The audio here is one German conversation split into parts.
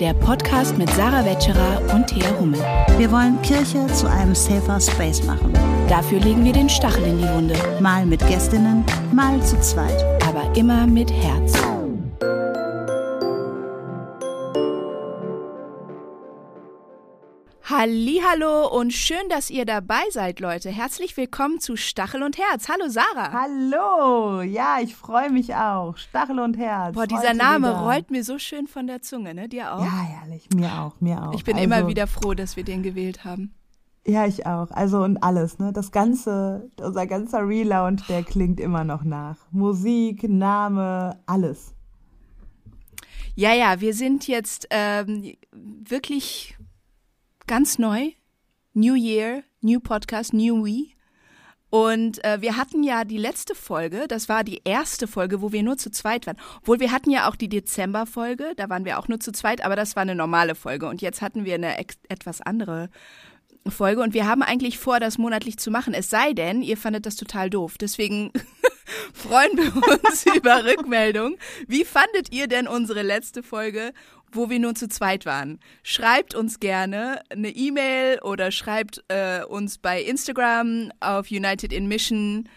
der Podcast mit Sarah Wetscherer und Thea Hummel. Wir wollen Kirche zu einem safer Space machen. Dafür legen wir den Stachel in die Wunde. Mal mit Gästinnen, mal zu zweit. Aber immer mit Herz. Hallo und schön, dass ihr dabei seid, Leute. Herzlich willkommen zu Stachel und Herz. Hallo Sarah. Hallo. Ja, ich freue mich auch. Stachel und Herz. Boah, dieser Heute Name wieder. rollt mir so schön von der Zunge, ne? Dir auch? Ja, herrlich. Mir auch, mir auch. Ich bin also, immer wieder froh, dass wir den gewählt haben. Ja, ich auch. Also und alles, ne? Das ganze, unser ganzer Relaunch, der klingt immer noch nach. Musik, Name, alles. Ja, ja, wir sind jetzt ähm, wirklich ganz neu. New Year, New Podcast, New We. Und äh, wir hatten ja die letzte Folge, das war die erste Folge, wo wir nur zu zweit waren. Obwohl wir hatten ja auch die Dezember-Folge, da waren wir auch nur zu zweit, aber das war eine normale Folge. Und jetzt hatten wir eine etwas andere Folge und wir haben eigentlich vor, das monatlich zu machen. Es sei denn, ihr fandet das total doof. Deswegen freuen wir uns über Rückmeldung. Wie fandet ihr denn unsere letzte Folge? Wo wir nur zu zweit waren. Schreibt uns gerne eine E-Mail oder schreibt äh, uns bei Instagram auf United in Mission.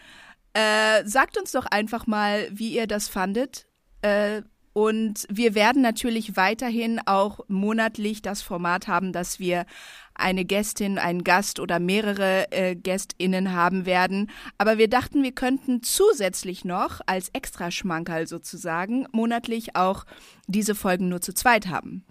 Äh, sagt uns doch einfach mal, wie ihr das fandet. Äh, und wir werden natürlich weiterhin auch monatlich das Format haben, dass wir eine Gästin, einen Gast oder mehrere äh, Gästinnen haben werden. Aber wir dachten, wir könnten zusätzlich noch als Extraschmankerl sozusagen monatlich auch diese Folgen nur zu zweit haben.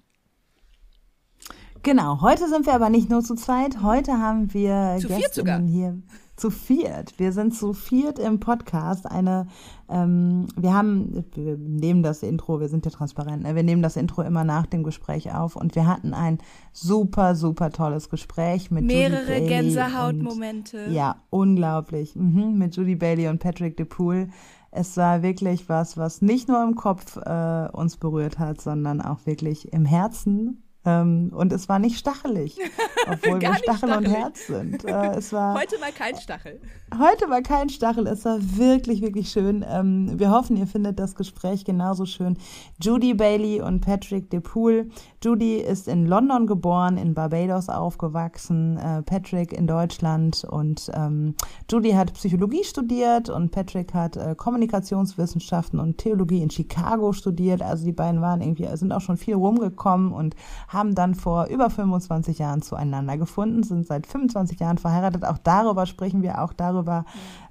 Genau, heute sind wir aber nicht nur zu zweit, heute haben wir zu Gästinnen hier zu viert. Wir sind zu viert im Podcast. Eine, ähm, wir haben, wir nehmen das Intro, wir sind ja transparent, ne? wir nehmen das Intro immer nach dem Gespräch auf und wir hatten ein super, super tolles Gespräch mit mehrere Gänsehautmomente. Ja, unglaublich. Mhm, mit Judy Bailey und Patrick DePool. Es war wirklich was, was nicht nur im Kopf äh, uns berührt hat, sondern auch wirklich im Herzen ähm, und es war nicht stachelig, obwohl wir Stachel und Herz sind. Äh, es war, heute mal kein Stachel. Heute war kein Stachel. Es war wirklich, wirklich schön. Ähm, wir hoffen, ihr findet das Gespräch genauso schön. Judy Bailey und Patrick DePool. Judy ist in London geboren, in Barbados aufgewachsen, äh, Patrick in Deutschland und ähm, Judy hat Psychologie studiert und Patrick hat äh, Kommunikationswissenschaften und Theologie in Chicago studiert. Also die beiden waren irgendwie, sind auch schon viel rumgekommen und haben dann vor über 25 Jahren zueinander gefunden, sind seit 25 Jahren verheiratet. Auch darüber sprechen wir, auch darüber,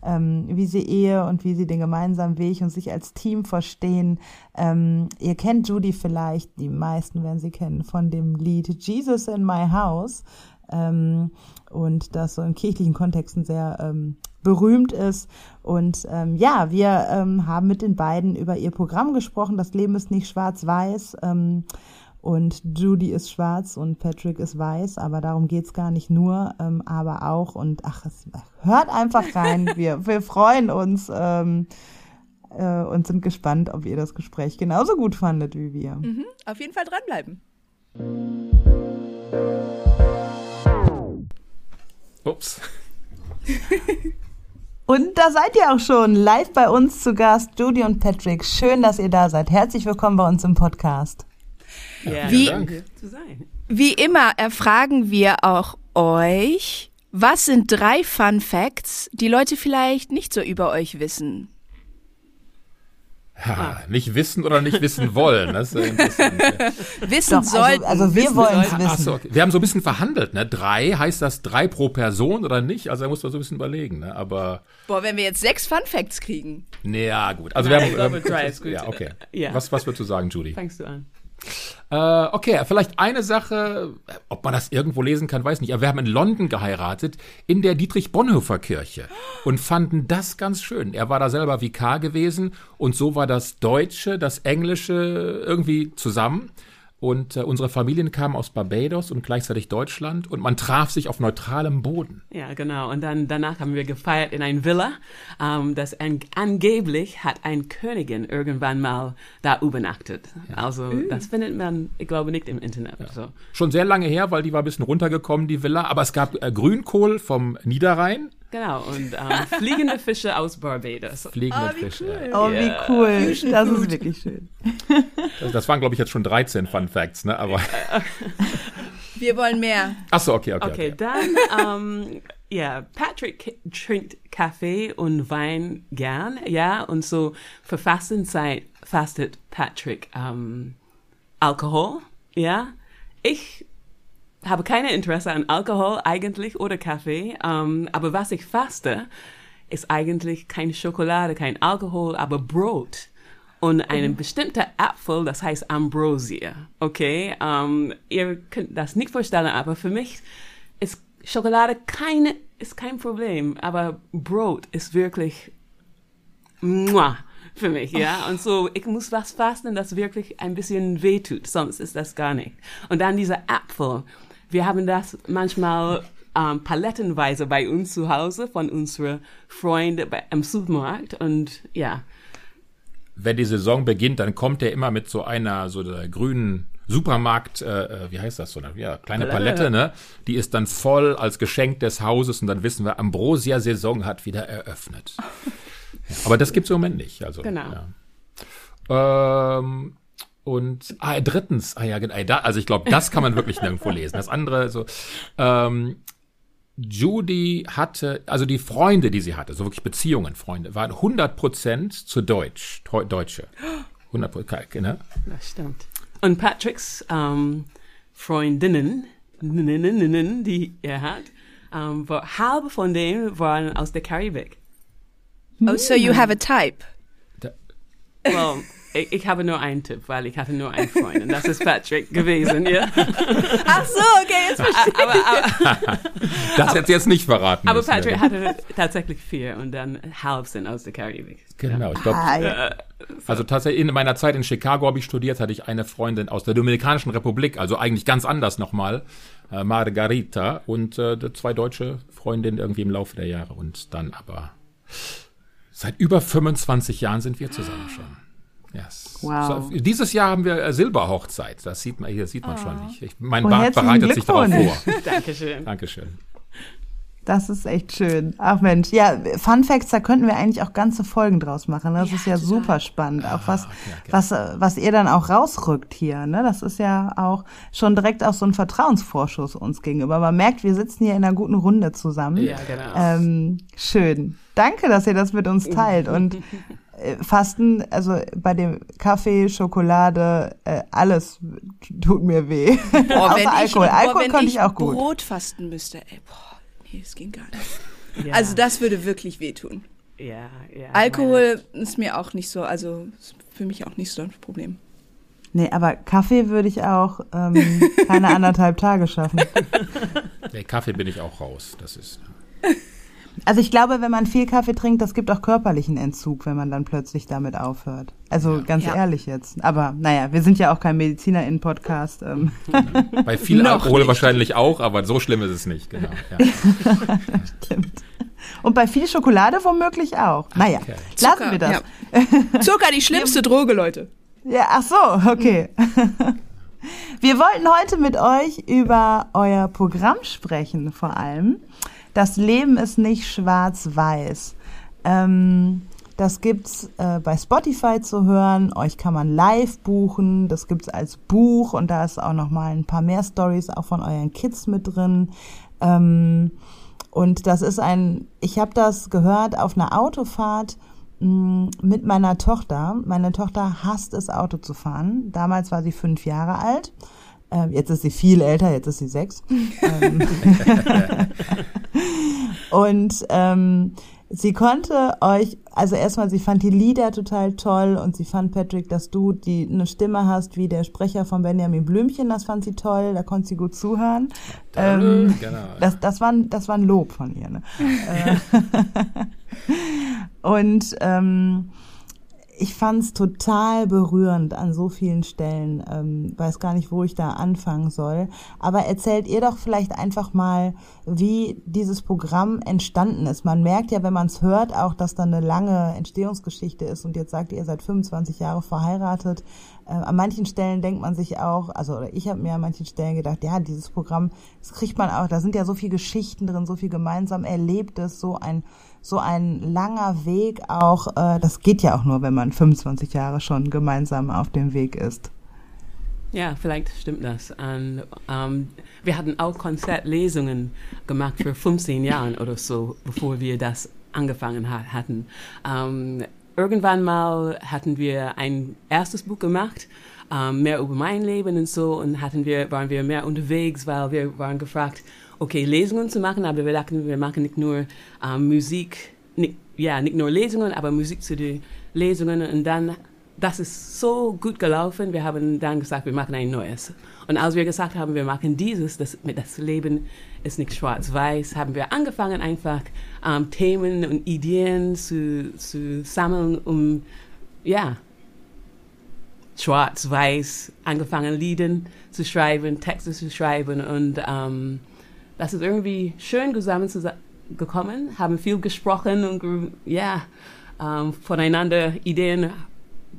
ähm, wie sie Ehe und wie sie den gemeinsamen Weg und sich als Team verstehen. Ähm, ihr kennt Judy vielleicht, die meisten werden sie kennen, von dem Lied Jesus in My House. Ähm, und das so in kirchlichen Kontexten sehr ähm, berühmt ist. Und ähm, ja, wir ähm, haben mit den beiden über ihr Programm gesprochen. Das Leben ist nicht schwarz-weiß. Ähm, und Judy ist schwarz und Patrick ist weiß, aber darum geht's gar nicht nur, ähm, aber auch. Und ach, es, hört einfach rein. Wir, wir freuen uns ähm, äh, und sind gespannt, ob ihr das Gespräch genauso gut fandet wie wir. Mhm, auf jeden Fall dranbleiben. Ups. Und da seid ihr auch schon live bei uns zu Gast, Judy und Patrick. Schön, dass ihr da seid. Herzlich willkommen bei uns im Podcast. Ja, wie, wie immer erfragen wir auch euch, was sind drei Fun Facts, die Leute vielleicht nicht so über euch wissen? Ja, ah. nicht wissen oder nicht wissen wollen. Das ist ein wissen Doch, sollten. Also, also wir wollen es wissen. So, okay. Wir haben so ein bisschen verhandelt. Ne? Drei, heißt das drei pro Person oder nicht? Also da muss man so ein bisschen überlegen. Ne? Aber Boah, wenn wir jetzt sechs Fun Facts kriegen. Ja, gut. Also wir haben, ähm. Ja, okay. Ja. Was, was würdest du sagen, Judy? Fängst du an. Äh, okay, vielleicht eine Sache, ob man das irgendwo lesen kann, weiß nicht. Aber wir haben in London geheiratet, in der Dietrich-Bonhoeffer-Kirche und fanden das ganz schön. Er war da selber Vikar gewesen und so war das Deutsche, das Englische irgendwie zusammen. Und äh, unsere Familien kamen aus Barbados und gleichzeitig Deutschland und man traf sich auf neutralem Boden. Ja, genau. Und dann danach haben wir gefeiert in ein Villa, ähm, das an, angeblich hat ein Königin irgendwann mal da übernachtet. Ja. Also mhm. das findet man, ich glaube, nicht im Internet. Ja. So. Schon sehr lange her, weil die war ein bisschen runtergekommen, die Villa. Aber es gab äh, Grünkohl vom Niederrhein Genau, und ähm, fliegende Fische aus Barbados. Fliegende wie Fische. cool. Oh, wie cool. Das ist wirklich schön. Das, das waren, glaube ich, jetzt schon 13 Fun Facts, ne? Aber. Wir wollen mehr. Achso, okay, okay. Okay, okay. dann, ähm, ja, Patrick trinkt Kaffee und Wein gern, ja, und so für Fastenzeit fastet Patrick ähm, Alkohol, ja. Ich habe keine Interesse an Alkohol eigentlich oder Kaffee, ähm, aber was ich faste, ist eigentlich keine Schokolade, kein Alkohol, aber Brot und einen bestimmten Apfel, das heißt Ambrosia. Okay, ähm, ihr könnt das nicht vorstellen, aber für mich ist Schokolade keine, ist kein Problem, aber Brot ist wirklich muah, für mich, ja. Und so, ich muss was fasten, das wirklich ein bisschen wehtut, sonst ist das gar nicht. Und dann dieser Apfel. Wir haben das manchmal ähm, palettenweise bei uns zu Hause von unseren Freunden im Supermarkt und ja. Wenn die Saison beginnt, dann kommt er immer mit so einer, so der grünen Supermarkt, äh, äh, wie heißt das so, eine ja, kleine Palette. Palette, ne? Die ist dann voll als Geschenk des Hauses und dann wissen wir, Ambrosia-Saison hat wieder eröffnet. ja, aber das gibt's im Moment nicht. Also, Genau. Ja. Ähm, und ah, drittens, ah ja, genau, da, also ich glaube, das kann man wirklich nirgendwo lesen. Das andere, so, ähm, Judy hatte, also die Freunde, die sie hatte, so wirklich Beziehungen, Freunde, waren 100% zu Deutsch, Deutsche. 100%, ne? Das stimmt. Und Patricks ähm, Freundinnen, die er hat, ähm, war, halb von denen waren aus der Karibik. Oh, so you have a type. Well, ich, ich habe nur einen Tipp, weil ich hatte nur einen Freund und das ist Patrick gewesen, ja. Ach so, okay, jetzt verstehe Aber, aber, Das hätte jetzt nicht verraten aber müssen, Patrick ja. hatte tatsächlich vier und dann halb sind aus der Karibik. Genau, ich glaube, Ah, ja. also tatsächlich in meiner Zeit in Chicago habe ich studiert, hatte ich eine Freundin aus der Dominikanischen Republik, also eigentlich ganz anders nochmal, äh, Margarita und äh, zwei deutsche Freundinnen irgendwie im Laufe der Jahre und dann aber seit über 25 Jahren sind wir zusammen schon. Yes. Wow. So, dieses Jahr haben wir äh, Silberhochzeit, das sieht man, hier sieht man schon nicht. Ich, mein Oh, Bart bereitet sich darauf vor. Dankeschön. Dankeschön. Das ist echt schön. Ach Mensch, ja, Fun Facts, da könnten wir eigentlich auch ganze Folgen draus machen. Das ist ja super spannend. Auch was, okay, okay. was, äh, was ihr dann auch rausrückt hier, ne? Das ist ja auch schon direkt auch so ein Vertrauensvorschuss uns gegenüber. Man merkt, wir sitzen hier in einer guten Runde zusammen. Ja, genau. Ähm, schön. Danke, dass ihr das mit uns teilt. Und Fasten, also bei dem Kaffee, Schokolade, äh, alles tut mir weh. Boah, Außer Alkohol. boah, Alkohol konnte ich auch gut. Brot fasten müsste, ey, boah, nee, das ging gar nicht. Ja, Also das würde wirklich wehtun. ja, ja. Alkohol ist mir auch nicht so, also ist für mich auch nicht so ein Problem. Nee, aber Kaffee würde ich auch ähm, keine anderthalb Tage schaffen. Der Kaffee bin ich auch raus. Das ist. Also ich glaube, wenn man viel Kaffee trinkt, das gibt auch körperlichen Entzug, wenn man dann plötzlich damit aufhört. Also ganz Ja. ehrlich jetzt. Aber naja, wir sind ja auch kein MedizinerInnen-Podcast. Ähm. Bei viel Alkohol nicht. wahrscheinlich auch, aber so schlimm ist es nicht. Genau. Ja. Stimmt. Und bei viel Schokolade womöglich auch. Naja, Okay. lassen wir das. Ja. Zucker, die schlimmste Droge, Leute. Ja, ach so, okay. Wir wollten heute mit euch über euer Programm sprechen, vor allem. Das Leben ist nicht schwarz-weiß. Ähm, das gibt's äh, bei Spotify zu hören. Euch kann man live buchen. Das gibt's als Buch und da ist auch noch mal ein paar mehr Stories auch von euren Kids mit drin. Ähm, und das ist ein, ich habe das gehört auf einer Autofahrt mh, mit meiner Tochter. Meine Tochter hasst es, Auto zu fahren. Damals war sie fünf Jahre alt. Ähm, jetzt ist sie viel älter, jetzt ist sie sechs. ähm, und ähm, sie konnte euch, also erstmal, sie fand die Lieder total toll und sie fand, Patrick, dass du die eine Stimme hast wie der Sprecher von Benjamin Blümchen, das fand sie toll, da konnte sie gut zuhören. Ähm, genau. das, das, war, ein- das war ein Lob von ihr. Ne? Äh, und ähm, ich fand's total berührend an so vielen Stellen. Ähm, weiß gar nicht, wo ich da anfangen soll. Aber erzählt ihr doch vielleicht einfach mal, wie dieses Programm entstanden ist. Man merkt ja, wenn man es hört, auch, dass da eine lange Entstehungsgeschichte ist. Und jetzt sagt ihr, ihr seid 25 Jahre verheiratet. äh, an manchen Stellen denkt man sich auch, also oder ich habe mir an manchen Stellen gedacht, ja, dieses Programm, das kriegt man auch, da sind ja so viele Geschichten drin, so viel gemeinsam Erlebtes, so ein so ein langer Weg auch, äh, das geht ja auch nur, wenn man 25 Jahre schon gemeinsam auf dem Weg ist. Ja, vielleicht stimmt das. Und, ähm, wir hatten auch Konzertlesungen gemacht für 15 Jahre oder so, bevor wir das angefangen hat, hatten. Ähm, irgendwann mal hatten wir ein erstes Buch gemacht, ähm, mehr über mein Leben und so, und hatten wir, waren wir mehr unterwegs, weil wir waren gefragt, okay, Lesungen zu machen, aber wir dachten, wir machen nicht nur ähm, Musik, nicht, ja, nicht nur Lesungen, aber Musik zu den Lesungen und dann das ist so gut gelaufen. Wir haben dann gesagt, wir machen ein neues. Und als wir gesagt haben, wir machen dieses, das, das Leben ist nicht schwarz-weiß, haben wir angefangen, einfach ähm, Themen und Ideen zu, zu sammeln, um, ja, schwarz-weiß angefangen, Lieder zu schreiben, Texte zu schreiben. Und ähm, das ist irgendwie schön zusammengekommen, haben viel gesprochen und, ja, ähm, voneinander Ideen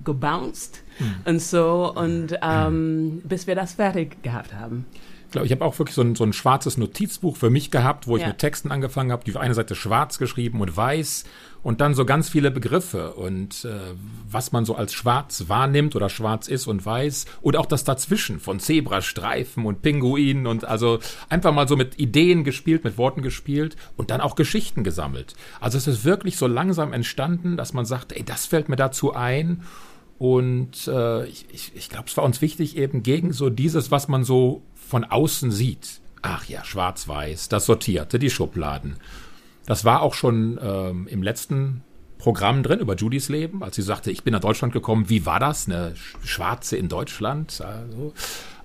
gebounced mhm. und so und ähm, bis wir das fertig gehabt haben. Ich glaube, ich habe auch wirklich so ein, so ein schwarzes Notizbuch für mich gehabt, wo ich ja. mit Texten angefangen habe, die auf einer Seite schwarz geschrieben und weiß und dann so ganz viele Begriffe und äh, was man so als schwarz wahrnimmt oder schwarz ist und weiß und auch das dazwischen von Zebrastreifen und Pinguinen und also einfach mal so mit Ideen gespielt, mit Worten gespielt und dann auch Geschichten gesammelt. Also es ist wirklich so langsam entstanden, dass man sagt, ey, das fällt mir dazu ein und äh, ich, ich, ich glaube, es war uns wichtig, eben gegen so dieses, was man so von außen sieht. Ach ja, schwarz-weiß, das Sortierte, die Schubladen. Das war auch schon ähm, im letzten Programm drin über Judys Leben, als sie sagte, ich bin nach Deutschland gekommen, wie war das, eine Schwarze in Deutschland? Also,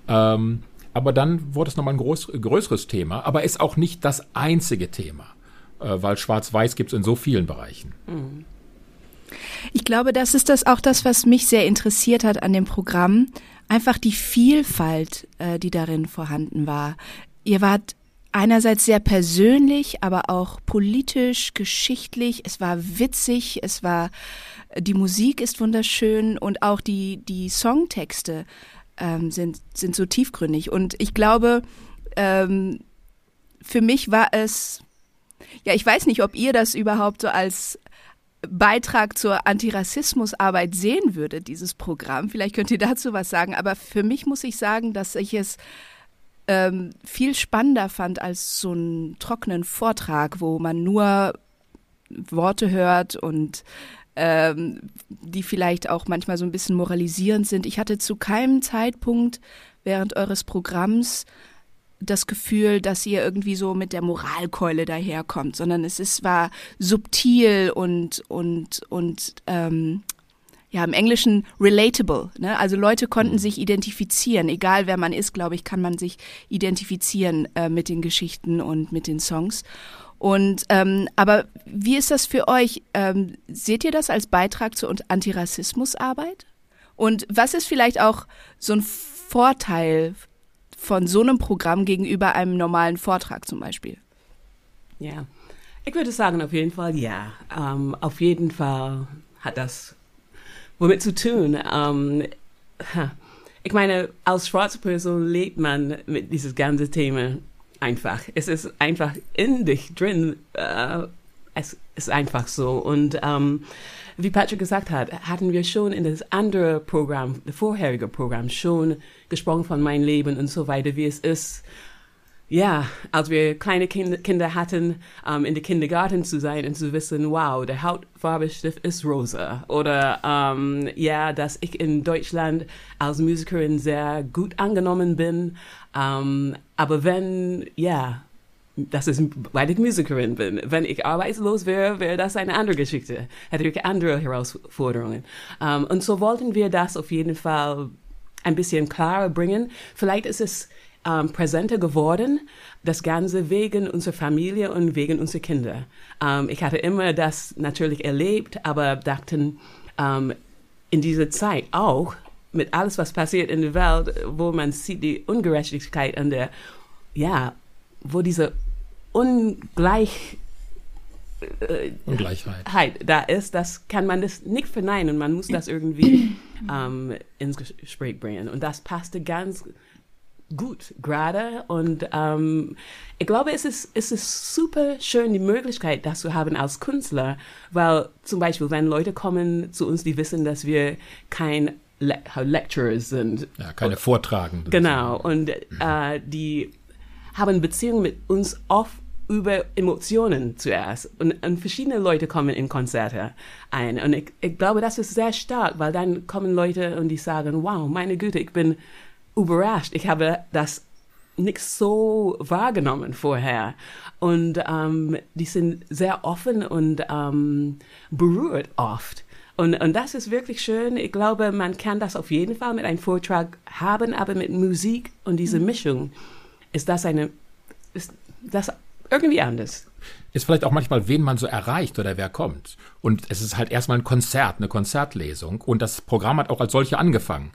ähm, aber dann wurde es nochmal ein groß, größeres Thema, aber ist auch nicht das einzige Thema, äh, weil Schwarz-Weiß gibt es in so vielen Bereichen. Mhm. Ich glaube, das ist das auch das, was mich sehr interessiert hat an dem Programm. Einfach die Vielfalt, äh, die darin vorhanden war. Ihr wart einerseits sehr persönlich, aber auch politisch, geschichtlich. Es war witzig, es war, die Musik ist wunderschön und auch die, die Songtexte ähm, sind, sind so tiefgründig. Und ich glaube, ähm, für mich war es, ja, ich weiß nicht, ob ihr das überhaupt so als Beitrag zur Antirassismusarbeit sehen würde, dieses Programm. Vielleicht könnt ihr dazu was sagen. Aber für mich muss ich sagen, dass ich es ähm, viel spannender fand als so einen trockenen Vortrag, wo man nur Worte hört und ähm, die vielleicht auch manchmal so ein bisschen moralisierend sind. Ich hatte zu keinem Zeitpunkt während eures Programms das Gefühl, dass ihr irgendwie so mit der Moralkeule daherkommt, sondern es ist, war subtil und, und, und ähm, ja, im Englischen relatable. Ne? Also Leute konnten mhm. sich identifizieren, egal wer man ist, glaube ich, kann man sich identifizieren äh, mit den Geschichten und mit den Songs. Und ähm, aber wie ist das für euch? Ähm, seht ihr das als Beitrag zur Antirassismusarbeit? Und was ist vielleicht auch so ein Vorteil von so einem Programm gegenüber einem normalen Vortrag zum Beispiel? Ja, ich würde sagen, auf jeden Fall ja. Ähm, auf jeden Fall hat das womit zu tun. Ähm, ich meine, als schwarze Person lebt man mit dieses ganze Thema einfach. Es ist einfach in dich drin. Äh, es ist einfach so. Und ähm, wie Patrick gesagt hat, hatten wir schon in das andere Programm, das vorherige Programm, schon gesprochen von meinem Leben und so weiter, wie es ist, ja, als wir kleine kind Kinder hatten, um, ähm, in der Kindergarten zu sein und zu wissen, wow, der Hautfarbestift ist rosa. Oder um, ja, dass ich in Deutschland als Musikerin sehr gut angenommen bin. Um, aber wenn, ja, das ist, weil ich Musikerin bin. Wenn ich arbeitslos wäre, wäre das eine andere Geschichte. Hätte ich andere Herausforderungen. Um, und so wollten wir das auf jeden Fall ein bisschen klarer bringen. Vielleicht ist es um, präsenter geworden, das Ganze wegen unserer Familie und wegen unserer Kinder. Um, ich hatte immer das natürlich erlebt, aber dachten, in dieser Zeit auch, mit alles, was passiert in der Welt, wo man sieht die Ungerechtigkeit an der, ja, wo diese Ungleich, äh, Ungleichheit da ist, das kann man das nicht verneinen. Man muss das irgendwie ähm, ins Gespräch bringen. Und das passte ganz gut gerade. Und ähm, ich glaube, es ist, es ist super schön, die Möglichkeit, das zu haben als Künstler, weil zum Beispiel, wenn Leute kommen zu uns, die wissen, dass wir kein Le Lecturers sind. Ja, keine Vortragenden. Genau. Und äh, die haben Beziehungen mit uns oft über Emotionen zuerst. Und, und, verschiedene Leute kommen in Konzerte ein. Und ich, ich glaube, das ist sehr stark, weil dann kommen Leute und die sagen, wow, meine Güte, ich bin überrascht. Ich habe das nicht so wahrgenommen vorher. Und ähm, die sind sehr offen und ähm, berührt oft. Und, und das ist wirklich schön. Ich glaube, man kann das auf jeden Fall mit einem Vortrag haben, aber mit Musik und dieser mhm. Mischung ist das eine, ist das irgendwie anders. Ist vielleicht auch manchmal, wen man so erreicht oder wer kommt. Und es ist halt erstmal ein Konzert, eine Konzertlesung. Und das Programm hat auch als solche angefangen.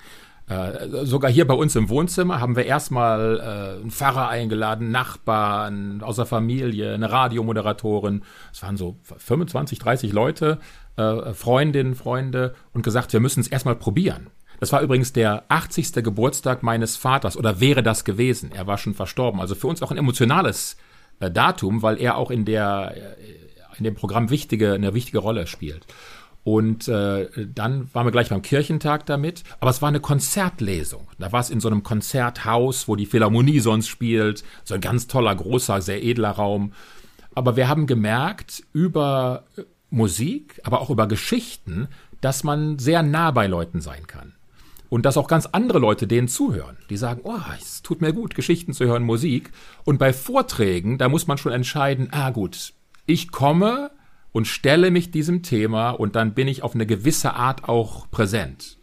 Äh, sogar hier bei uns im Wohnzimmer haben wir erstmal äh, einen Pfarrer eingeladen, Nachbarn aus der Familie, eine Radiomoderatorin. Es waren so 25, 30 Leute, äh, Freundinnen, Freunde und gesagt, wir müssen es erstmal probieren. Das war übrigens der 80. Geburtstag meines Vaters oder wäre das gewesen. Er war schon verstorben. Also für uns auch ein emotionales äh, Datum, weil er auch in der äh, in dem Programm wichtige eine wichtige Rolle spielt. Und äh, dann waren wir gleich beim Kirchentag damit. Aber es war eine Konzertlesung. Da war es in so einem Konzerthaus, wo die Philharmonie sonst spielt. So ein ganz toller, großer, sehr edler Raum. Aber wir haben gemerkt über äh, Musik, aber auch über Geschichten, dass man sehr nah bei Leuten sein kann. Und dass auch ganz andere Leute denen zuhören. Die sagen, oh, es tut mir gut, Geschichten zu hören, Musik. Und bei Vorträgen, da muss man schon entscheiden, ah gut, ich komme und stelle mich diesem Thema und dann bin ich auf eine gewisse Art auch präsent.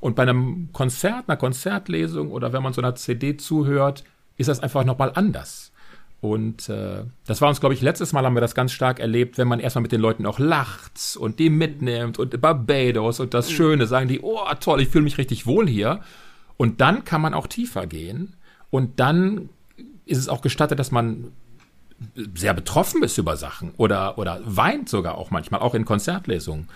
Und bei einem Konzert, einer Konzertlesung oder wenn man so einer CD zuhört, ist das einfach nochmal anders. Und äh, das war uns, glaube ich, letztes Mal haben wir das ganz stark erlebt, wenn man erstmal mit den Leuten auch lacht und die mitnimmt und Barbados und das Schöne, sagen die, oh toll, ich fühle mich richtig wohl hier. Und dann kann man auch tiefer gehen und dann ist es auch gestattet, dass man sehr betroffen ist über Sachen oder, oder weint sogar auch manchmal, auch in Konzertlesungen.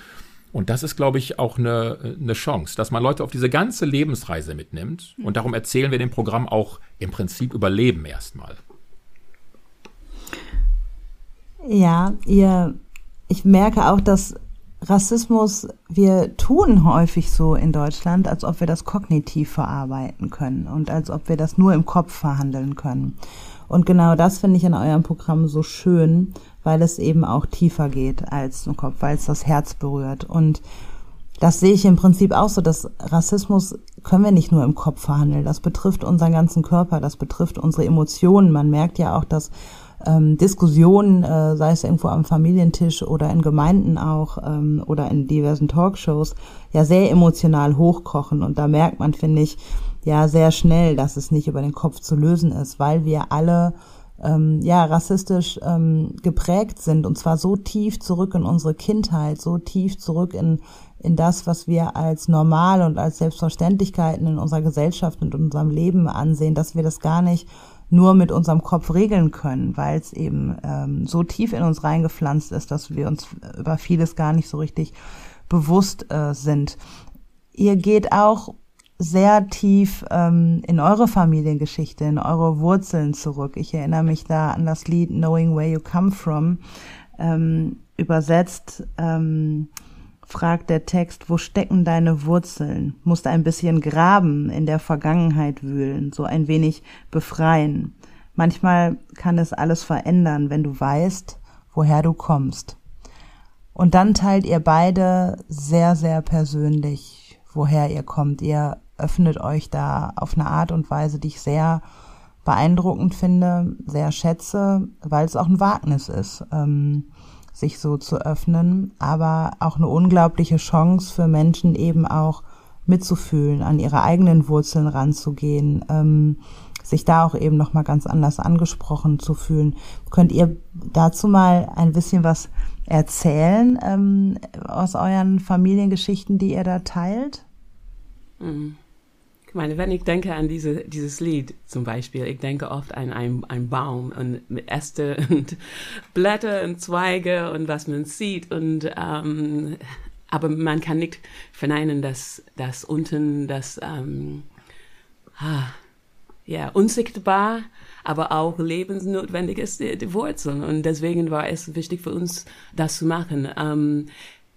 Und das ist, glaube ich, auch eine, eine Chance, dass man Leute auf diese ganze Lebensreise mitnimmt. Und darum erzählen wir dem Programm auch im Prinzip über Leben erstmal. Ja, ihr, ich merke auch, dass Rassismus, wir tun häufig so in Deutschland, als ob wir das kognitiv verarbeiten können und als ob wir das nur im Kopf verhandeln können. Und genau das finde ich in eurem Programm so schön, weil es eben auch tiefer geht als im Kopf, weil es das Herz berührt. Und das sehe ich im Prinzip auch so, dass Rassismus können wir nicht nur im Kopf verhandeln. Das betrifft unseren ganzen Körper, das betrifft unsere Emotionen. Man merkt ja auch, dass ähm, Diskussionen, äh, sei es irgendwo am Familientisch oder in Gemeinden auch ähm, oder in diversen Talkshows, ja sehr emotional hochkochen. Und da merkt man, finde ich, ja sehr schnell, dass es nicht über den Kopf zu lösen ist, weil wir alle ähm, ja rassistisch ähm, geprägt sind und zwar so tief zurück in unsere Kindheit, so tief zurück in in das, was wir als normal und als Selbstverständlichkeiten in unserer Gesellschaft und in unserem Leben ansehen, dass wir das gar nicht nur mit unserem Kopf regeln können, weil es eben ähm, so tief in uns reingepflanzt ist, dass wir uns über vieles gar nicht so richtig bewusst äh, sind. Ihr geht auch sehr tief ähm, in eure Familiengeschichte, in eure Wurzeln zurück. Ich erinnere mich da an das Lied Knowing Where You Come From. Ähm, übersetzt ähm, fragt der Text, wo stecken deine Wurzeln? Musst ein bisschen graben, in der Vergangenheit wühlen, so ein wenig befreien. Manchmal kann es alles verändern, wenn du weißt, woher du kommst. Und dann teilt ihr beide sehr, sehr persönlich, woher ihr kommt. Ihr öffnet euch da auf eine Art und Weise, die ich sehr beeindruckend finde, sehr schätze, weil es auch ein Wagnis ist, ähm, sich so zu öffnen, aber auch eine unglaubliche Chance für Menschen eben auch mitzufühlen, an ihre eigenen Wurzeln ranzugehen, ähm, sich da auch eben noch mal ganz anders angesprochen zu fühlen. Könnt ihr dazu mal ein bisschen was erzählen ähm, aus euren Familiengeschichten, die ihr da teilt? Mhm. Ich meine, wenn ich denke an diese, dieses Lied zum Beispiel, ich denke oft an einen, einen Baum und mit Äste und Blätter und Zweige und was man sieht und ähm, aber man kann nicht verneinen, dass, dass unten das ähm, ah, ja, unsichtbar, aber auch lebensnotwendig ist, die, die Wurzeln. Und deswegen war es wichtig für uns, das zu machen. Ähm,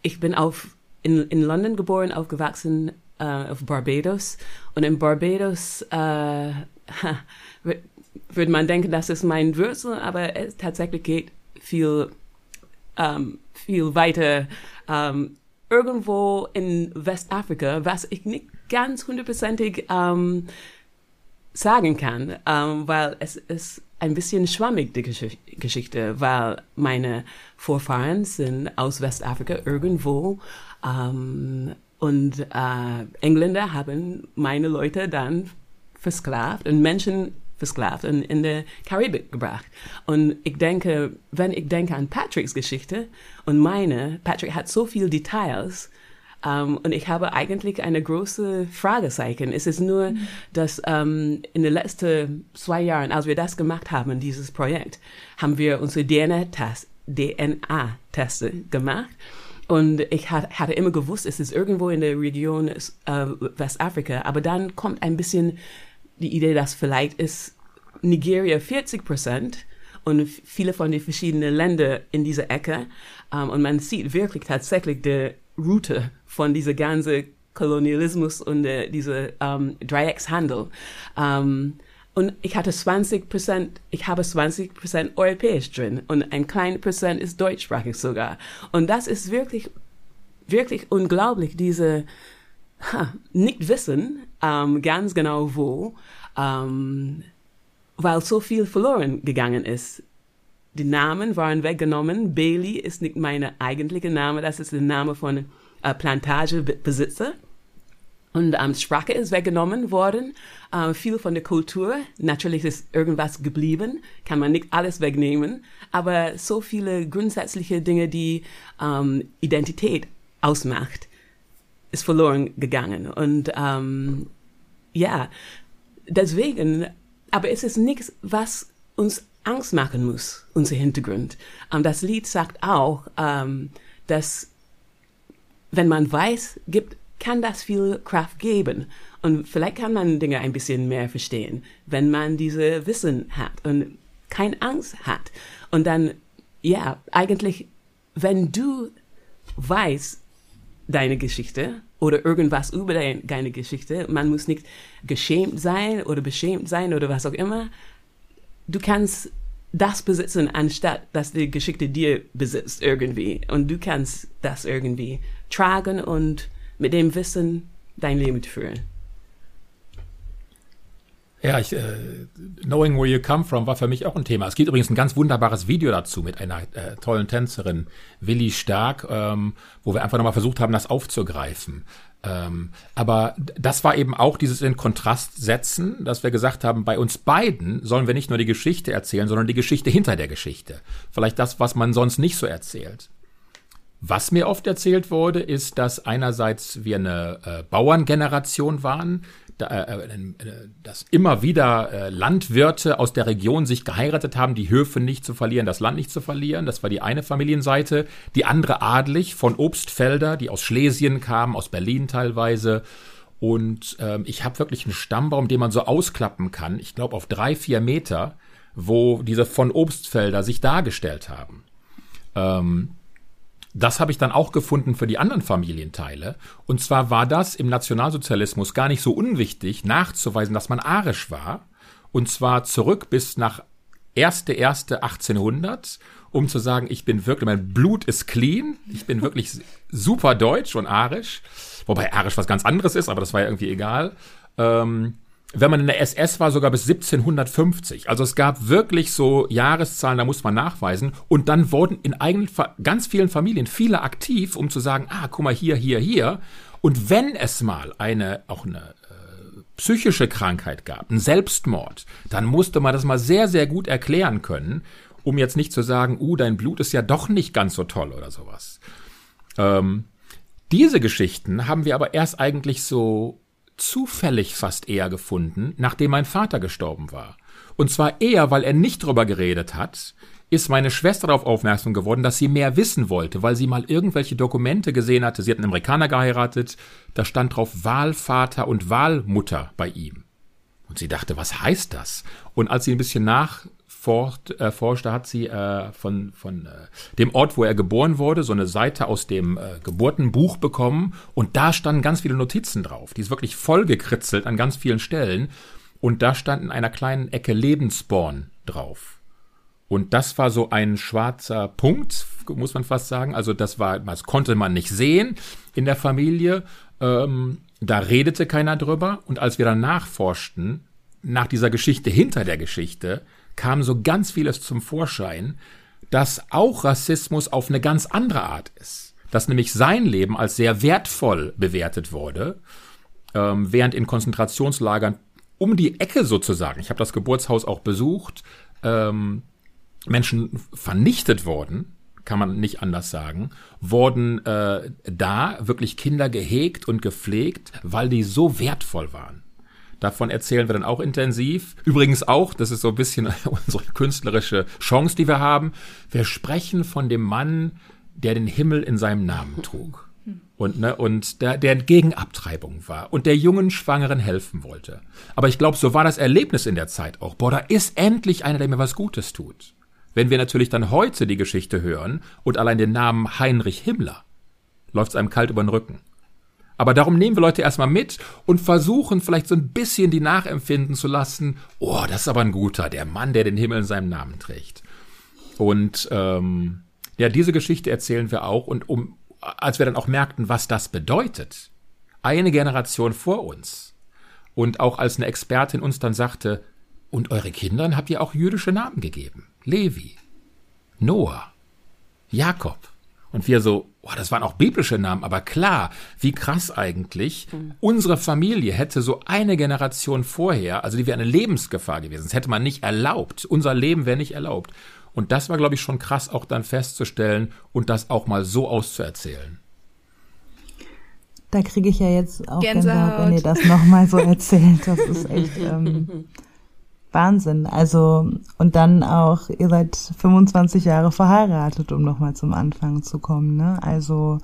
ich bin auf, in, in London geboren, aufgewachsen äh, auf Barbados. Und in Barbados äh, würde man denken, das ist mein Wurzel, aber es tatsächlich geht viel, ähm, viel weiter. Ähm, irgendwo in Westafrika, was ich nicht ganz hundertprozentig ähm, sagen kann, ähm, weil es ist ein bisschen schwammig, die Gesch Geschichte, weil meine Vorfahren sind aus Westafrika irgendwo ähm, und äh, Engländer haben meine Leute dann versklavt und Menschen versklavt und in der Karibik gebracht. Und ich denke, wenn ich denke an Patricks Geschichte und meine, Patrick hat so viele Details, um, ähm, und ich habe eigentlich eine große Fragezeichen. Es ist nur, mhm. dass um, ähm, in den letzten zwei Jahren, als wir das gemacht haben, dieses Projekt, haben wir unsere DNA-Teste DNA gemacht. Und ich hatte immer gewusst, es ist irgendwo in der Region äh, Westafrika. Aber dann kommt ein bisschen die Idee, dass vielleicht ist Nigeria 40 Prozent und viele von den verschiedenen Ländern in dieser Ecke. Ähm, und man sieht wirklich tatsächlich die Route von dieser ganzen Kolonialismus und äh, dieser ähm, Dreieckshandel. Ähm, und ich hatte 20 Prozent, ich habe 20 Prozent europäisch drin und ein kleiner Prozent ist deutschsprachig sogar. Und das ist wirklich, wirklich unglaublich, diese ha, nicht wissen, ähm, ganz genau wo, ähm, weil so viel verloren gegangen ist. Die Namen waren weggenommen. Bailey ist nicht mein eigentlicher Name, das ist der Name von äh, Plantagebesitzer. Und ähm, Sprache ist weggenommen worden, äh, viel von der Kultur. Natürlich ist irgendwas geblieben, kann man nicht alles wegnehmen, aber so viele grundsätzliche Dinge, die ähm, Identität ausmacht, ist verloren gegangen. Und ähm, ja, deswegen, aber es ist nichts, was uns Angst machen muss, unser Hintergrund. Ähm, das Lied sagt auch, ähm, dass wenn man weiß, gibt kann das viel Kraft geben. Und vielleicht kann man Dinge ein bisschen mehr verstehen, wenn man diese Wissen hat und keine Angst hat. Und dann, ja, eigentlich, wenn du weißt deine Geschichte oder irgendwas über dein, deine Geschichte, man muss nicht geschämt sein oder beschämt sein oder was auch immer, du kannst das besitzen, anstatt dass die Geschichte dir besitzt irgendwie. Und du kannst das irgendwie tragen und mit dem Wissen dein Leben führen. Ja, ich, äh, Knowing Where You Come From war für mich auch ein Thema. Es gibt übrigens ein ganz wunderbares Video dazu mit einer äh, tollen Tänzerin, Willi Stark, ähm, wo wir einfach nochmal versucht haben, das aufzugreifen. Ähm, aber das war eben auch dieses in Kontrast setzen, dass wir gesagt haben, bei uns beiden sollen wir nicht nur die Geschichte erzählen, sondern die Geschichte hinter der Geschichte. Vielleicht das, was man sonst nicht so erzählt. Was mir oft erzählt wurde, ist, dass einerseits wir eine äh, Bauerngeneration waren, da, äh, äh, äh, dass immer wieder äh, Landwirte aus der Region sich geheiratet haben, die Höfe nicht zu verlieren, das Land nicht zu verlieren. Das war die eine Familienseite. Die andere adlig von Obstfelder, die aus Schlesien kamen, aus Berlin teilweise. Und ähm, ich habe wirklich einen Stammbaum, den man so ausklappen kann, ich glaube auf drei, vier Meter, wo diese von Obstfelder sich dargestellt haben. Ähm, das habe ich dann auch gefunden für die anderen Familienteile. Und zwar war das im Nationalsozialismus gar nicht so unwichtig, nachzuweisen, dass man arisch war. Und zwar zurück bis nach 1.1.1800, um zu sagen, ich bin wirklich, mein Blut ist clean, ich bin wirklich super deutsch und arisch. Wobei arisch was ganz anderes ist, aber das war ja irgendwie egal. Ähm, wenn man in der SS war, sogar bis 1750. Also es gab wirklich so Jahreszahlen, da muss man nachweisen. Und dann wurden in eigenen, ganz vielen Familien viele aktiv, um zu sagen, ah, guck mal hier, hier, hier. Und wenn es mal eine, auch eine äh, psychische Krankheit gab, ein Selbstmord, dann musste man das mal sehr, sehr gut erklären können, um jetzt nicht zu sagen, uh, dein Blut ist ja doch nicht ganz so toll oder sowas. Ähm, diese Geschichten haben wir aber erst eigentlich so zufällig fast eher gefunden, nachdem mein Vater gestorben war. Und zwar eher, weil er nicht drüber geredet hat, ist meine Schwester darauf aufmerksam geworden, dass sie mehr wissen wollte, weil sie mal irgendwelche Dokumente gesehen hatte. Sie hat einen Amerikaner geheiratet, da stand drauf Wahlvater und Wahlmutter bei ihm. Und sie dachte, was heißt das? Und als sie ein bisschen nachforschte, äh, hat sie äh, von, von äh, dem Ort, wo er geboren wurde, so eine Seite aus dem äh, Geburtenbuch bekommen. Und da standen ganz viele Notizen drauf. Die ist wirklich vollgekritzelt an ganz vielen Stellen. Und da stand in einer kleinen Ecke Lebensborn drauf. Und das war so ein schwarzer Punkt, muss man fast sagen. Also das war, das konnte man nicht sehen in der Familie. Ähm, da redete keiner drüber. Und als wir dann nachforschten, nach dieser Geschichte hinter der Geschichte, kam so ganz vieles zum Vorschein, dass auch Rassismus auf eine ganz andere Art ist. Dass nämlich sein Leben als sehr wertvoll bewertet wurde, ähm, während in Konzentrationslagern um die Ecke sozusagen, ich habe das Geburtshaus auch besucht, ähm, Menschen vernichtet wurden, kann man nicht anders sagen, wurden äh, da wirklich Kinder gehegt und gepflegt, weil die so wertvoll waren. Davon erzählen wir dann auch intensiv. Übrigens auch, das ist so ein bisschen unsere künstlerische Chance, die wir haben. Wir sprechen von dem Mann, der den Himmel in seinem Namen trug. Und, ne, und der, der gegen Abtreibung war und der jungen Schwangeren helfen wollte. Aber ich glaube, so war das Erlebnis in der Zeit auch. Boah, da ist endlich einer, der mir was Gutes tut. Wenn wir natürlich dann heute die Geschichte hören und allein den Namen Heinrich Himmler, läuft es einem kalt über den Rücken. Aber darum nehmen wir Leute erstmal mit und versuchen vielleicht so ein bisschen die nachempfinden zu lassen, oh, das ist aber ein guter, der Mann, der den Himmel in seinem Namen trägt. Und ähm, ja, diese Geschichte erzählen wir auch und um, als wir dann auch merkten, was das bedeutet, eine Generation vor uns und auch als eine Expertin uns dann sagte, und eure Kindern habt ihr auch jüdische Namen gegeben. Levi, Noah, Jakob. Und wir so, oh, das waren auch biblische Namen, aber klar, wie krass eigentlich. Mhm. Unsere Familie hätte so eine Generation vorher, also die wäre eine Lebensgefahr gewesen. Das hätte man nicht erlaubt. Unser Leben wäre nicht erlaubt. Und das war, glaube ich, schon krass auch dann festzustellen und das auch mal so auszuerzählen. Da kriege ich ja jetzt auch Gänsehaut, Gänsehaut wenn ihr das nochmal so erzählt. Das ist echt ähm, Wahnsinn. Also, und dann auch, ihr seid 25 Jahre verheiratet, um nochmal zum Anfang zu kommen, ne? Also,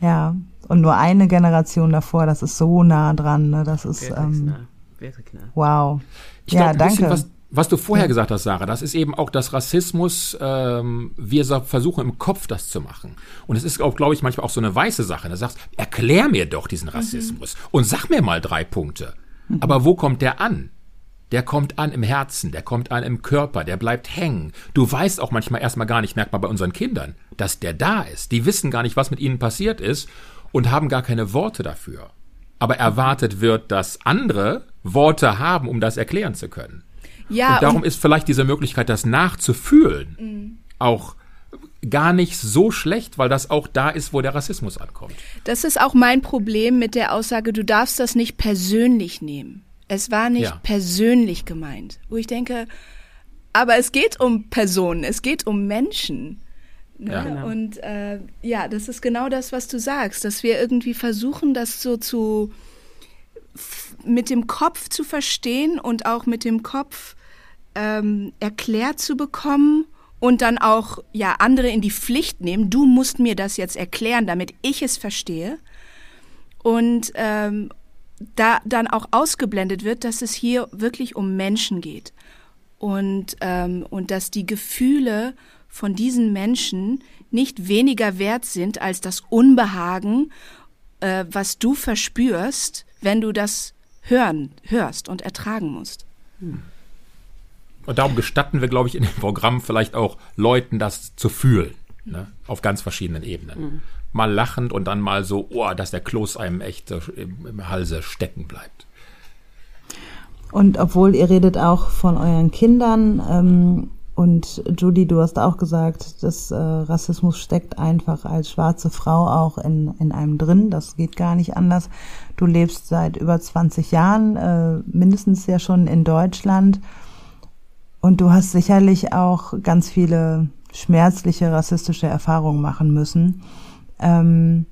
ja. Und nur eine Generation davor, das ist so nah dran, ne? Das ist, ähm, nah. nah. wow. Ich ja, glaub, danke. Was, was du vorher ja. gesagt hast, Sarah, das ist eben auch das Rassismus, ähm, wir versuchen im Kopf das zu machen. Und es ist auch, glaube ich, manchmal auch so eine weiße Sache. Da sagst, erklär mir doch diesen mhm. Rassismus mhm. und sag mir mal drei Punkte. Mhm. Aber wo kommt der an? Der kommt an im Herzen, der kommt an im Körper, der bleibt hängen. Du weißt auch manchmal erstmal gar nicht, merkt man bei unseren Kindern, dass der da ist. Die wissen gar nicht, was mit ihnen passiert ist und haben gar keine Worte dafür. Aber erwartet wird, dass andere Worte haben, um das erklären zu können. Ja, und darum und ist vielleicht diese Möglichkeit, das nachzufühlen, mhm. auch gar nicht so schlecht, weil das auch da ist, wo der Rassismus ankommt. Das ist auch mein Problem mit der Aussage, du darfst das nicht persönlich nehmen. Es war nicht ja. persönlich gemeint. Wo ich denke, aber es geht um Personen, es geht um Menschen. Ne? Ja, genau. Und äh, ja, das ist genau das, was du sagst, dass wir irgendwie versuchen, das so zu mit dem Kopf zu verstehen und auch mit dem Kopf ähm, erklärt zu bekommen und dann auch ja andere in die Pflicht nehmen. Du musst mir das jetzt erklären, damit ich es verstehe. Und ähm, da dann auch ausgeblendet wird, dass es hier wirklich um Menschen geht und, ähm, und dass die Gefühle von diesen Menschen nicht weniger wert sind als das Unbehagen, äh, was du verspürst, wenn du das hören, hörst und ertragen musst. Hm. Und darum gestatten wir, glaube ich, in dem Programm vielleicht auch Leuten das zu fühlen, ne? auf ganz verschiedenen Ebenen. Hm mal lachend und dann mal so, oh, dass der Kloß einem echt im, im Halse stecken bleibt. Und obwohl ihr redet auch von euren Kindern ähm, und Judy, du hast auch gesagt, dass äh, Rassismus steckt einfach als schwarze Frau auch in, in einem drin. Das geht gar nicht anders. Du lebst seit über 20 Jahren, äh, mindestens ja schon in Deutschland. Und du hast sicherlich auch ganz viele schmerzliche rassistische Erfahrungen machen müssen. Ähm,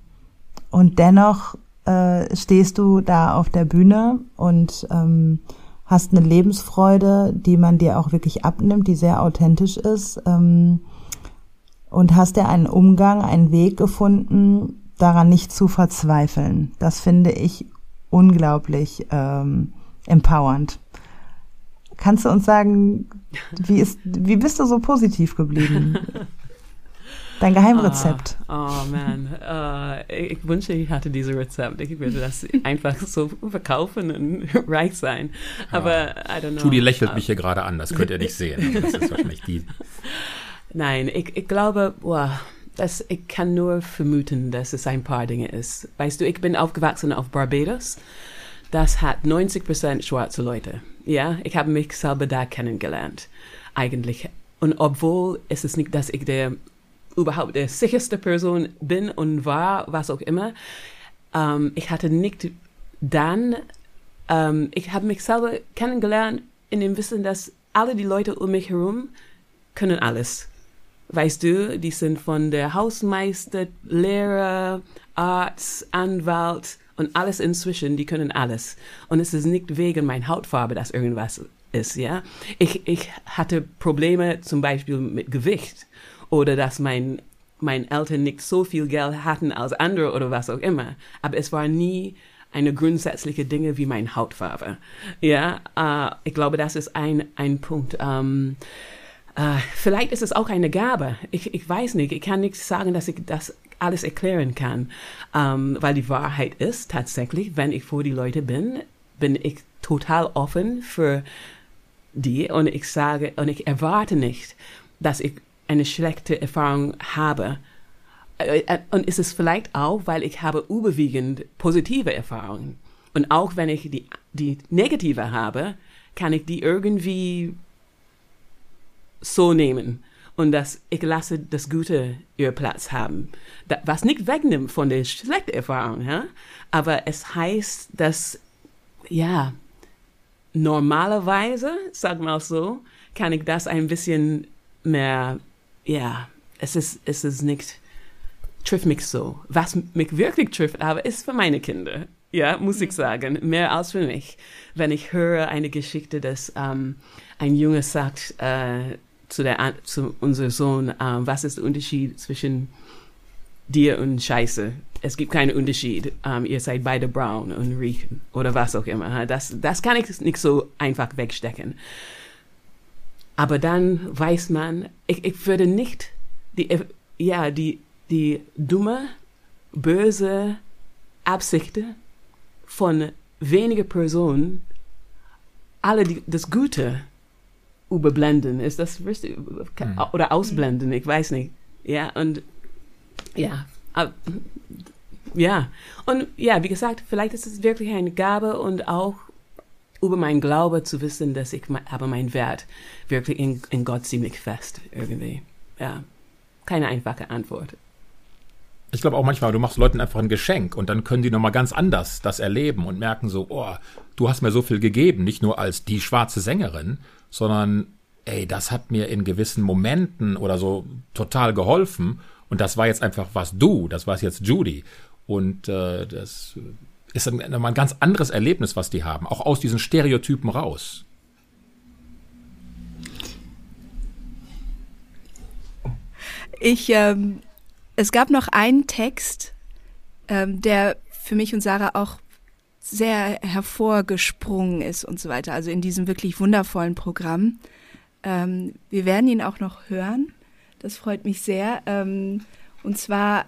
und dennoch äh, stehst du da auf der Bühne und ähm, hast eine Lebensfreude, die man dir auch wirklich abnimmt, die sehr authentisch ist. Ähm, und hast dir einen Umgang, einen Weg gefunden, daran nicht zu verzweifeln. Das finde ich unglaublich ähm, empowernd. Kannst du uns sagen, wie, ist, wie bist du so positiv geblieben? Dein Geheimrezept. Oh, oh man, uh, ich wünsche, ich hatte dieses Rezept. Ich würde das einfach so verkaufen und reich sein. Aber I don't know. Judy lächelt mich hier gerade an, das könnt ihr nicht sehen. Das ist wahrscheinlich die. Nein, ich, ich glaube, boah, das, ich kann nur vermuten, dass es ein paar Dinge ist. Weißt du, ich bin aufgewachsen auf Barbados. Das hat 90 Prozent schwarze Leute. Ja, ich habe mich selber da kennengelernt, eigentlich. Und obwohl es ist nicht, dass ich der überhaupt der sicherste Person bin und war, was auch immer. Ähm, ich hatte nicht dann, ähm, ich habe mich selber kennengelernt in dem Wissen, dass alle die Leute um mich herum können alles. Weißt du, die sind von der Hausmeister, Lehrer, Arzt, Anwalt und alles inzwischen, die können alles. Und es ist nicht wegen meiner Hautfarbe, dass irgendwas ist, ja. Ich, ich hatte Probleme zum Beispiel mit Gewicht oder dass mein, mein Eltern nicht so viel Geld hatten als andere oder was auch immer. Aber es war nie eine grundsätzliche Dinge wie mein Hautfarbe. Ja, äh, ich glaube, das ist ein, ein Punkt. Ähm, äh, vielleicht ist es auch eine Gabe. Ich, ich weiß nicht. Ich kann nicht sagen, dass ich das alles erklären kann. Ähm, weil die Wahrheit ist tatsächlich, wenn ich vor die Leute bin, bin ich total offen für die und ich sage und ich erwarte nicht, dass ich eine schlechte Erfahrung habe. Äh, äh, und ist es vielleicht auch, weil ich habe überwiegend positive Erfahrungen. Und auch wenn ich die, die negative habe, kann ich die irgendwie so nehmen. Und dass ich lasse das Gute ihr Platz haben. was nicht wegnimmt von der schlechten Erfahrung, ja? aber es heißt, dass, ja, normalerweise, sag mal so, kann ich das ein bisschen mehr ja, es ist, es ist nicht, trifft mich so. Was mich wirklich trifft, aber ist für meine Kinder. Ja, muss ich sagen, mehr als für mich. Wenn ich höre eine Geschichte, dass ähm, ein Junge sagt äh, zu, der, zu unserem Sohn, äh, was ist der Unterschied zwischen dir und Scheiße? Es gibt keinen Unterschied. Ähm, ihr seid beide braun und riechen oder was auch immer. Das, das kann ich nicht so einfach wegstecken. Aber dann weiß man, ich, ich würde nicht die, ja, die, die dumme, böse Absichten von wenigen Personen alle die, das Gute überblenden. Ist das richtig? Hm. Oder ausblenden, ich weiß nicht. Ja, und ja, ja. Und ja, wie gesagt, vielleicht ist es wirklich eine Gabe und auch über meinen Glaube zu wissen, dass ich habe meinen Wert wirklich in, in Gott ziemlich fest irgendwie. Ja, keine einfache Antwort. Ich glaube auch manchmal, du machst Leuten einfach ein Geschenk und dann können die nochmal ganz anders das erleben und merken so, oh, du hast mir so viel gegeben, nicht nur als die schwarze Sängerin, sondern ey, das hat mir in gewissen Momenten oder so total geholfen und das war jetzt einfach was du, das war jetzt Judy und äh, das ist dann ein ganz anderes Erlebnis, was die haben, auch aus diesen Stereotypen raus. Ich, ähm, es gab noch einen Text, ähm, der für mich und Sarah auch sehr hervorgesprungen ist und so weiter. Also in diesem wirklich wundervollen Programm. Ähm, wir werden ihn auch noch hören. Das freut mich sehr. Ähm, und zwar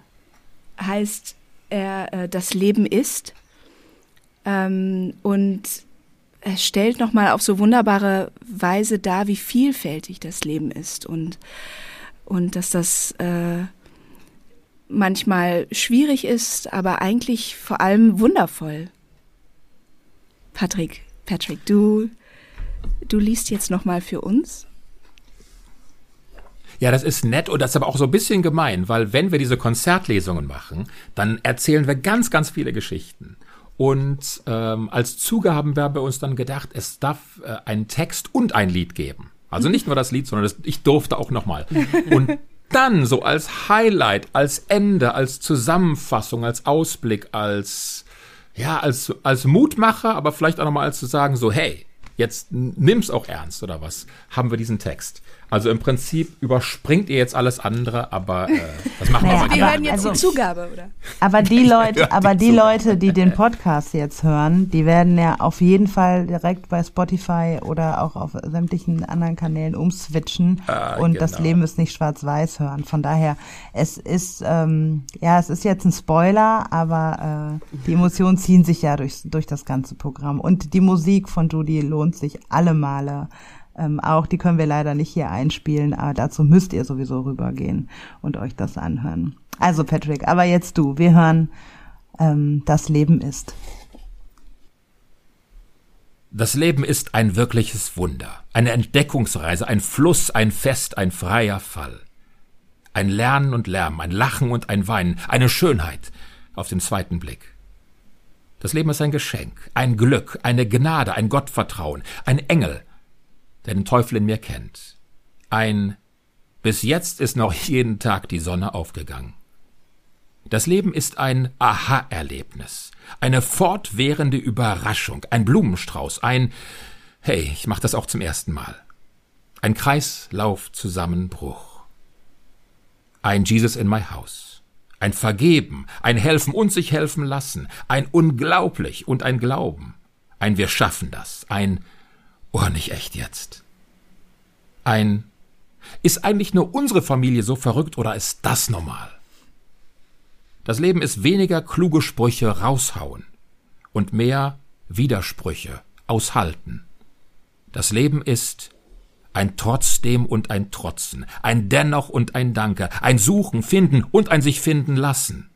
heißt er äh, Das Leben ist. Ähm, und stellt nochmal auf so wunderbare Weise dar, wie vielfältig das Leben ist und, und dass das äh, manchmal schwierig ist, aber eigentlich vor allem wundervoll. Patrick, Patrick, du, du liest jetzt nochmal für uns. Ja, das ist nett und das ist aber auch so ein bisschen gemein, weil wenn wir diese Konzertlesungen machen, dann erzählen wir ganz, ganz viele Geschichten. Und ähm, als Zuge haben wir bei uns dann gedacht, es darf äh, einen Text und ein Lied geben. Also nicht nur das Lied, sondern das, ich durfte auch nochmal. Und dann so als Highlight, als Ende, als Zusammenfassung, als Ausblick, als ja, als, als Mutmacher, aber vielleicht auch nochmal als zu sagen, so, hey, jetzt nimm's auch ernst oder was, haben wir diesen Text. Also im Prinzip überspringt ihr jetzt alles andere, aber äh, das machen Naja, wir mal. Wir aber- hören jetzt also- die Zugabe, oder? Aber die Leute, aber die. Leute, die den Podcast jetzt hören, die werden ja auf jeden Fall direkt bei Spotify oder auch auf sämtlichen anderen Kanälen umswitchen Ah, und das genau. Leben ist nicht schwarz-weiß hören. Von daher, es ist, ähm, ja, es ist jetzt ein Spoiler, aber äh, die Emotionen ziehen sich ja durch, durch das ganze Programm. Und die Musik von Judy lohnt sich alle Male. Ähm, auch die können wir leider nicht hier einspielen, aber dazu müsst ihr sowieso rübergehen und euch das anhören. Also Patrick, aber jetzt du, wir hören ähm, Das Leben ist. Das Leben ist ein wirkliches Wunder, eine Entdeckungsreise, ein Fluss, ein Fest, ein freier Fall. Ein Lernen und Lärm, ein Lachen und ein Weinen, eine Schönheit auf den zweiten Blick. Das Leben ist ein Geschenk, ein Glück, eine Gnade, ein Gottvertrauen, ein Engel, der den Teufel in mir kennt. Ein bis jetzt ist noch jeden Tag die Sonne aufgegangen. Das Leben ist ein Aha-Erlebnis, eine fortwährende Überraschung, ein Blumenstrauß, ein Hey, ich mach das auch zum ersten Mal. Ein Kreislaufzusammenbruch. Ein Jesus in my house. Ein Vergeben, ein Helfen und sich helfen lassen, ein Unglaublich und ein Glauben. Ein Wir schaffen das, ein Oh, nicht echt jetzt. Ein Ist eigentlich nur unsere Familie so verrückt oder ist das normal? Das Leben ist weniger kluge Sprüche raushauen und mehr Widersprüche aushalten. Das Leben ist ein Trotzdem und ein Trotzen, ein Dennoch und ein Danke, ein Suchen, Finden und ein sich finden lassen,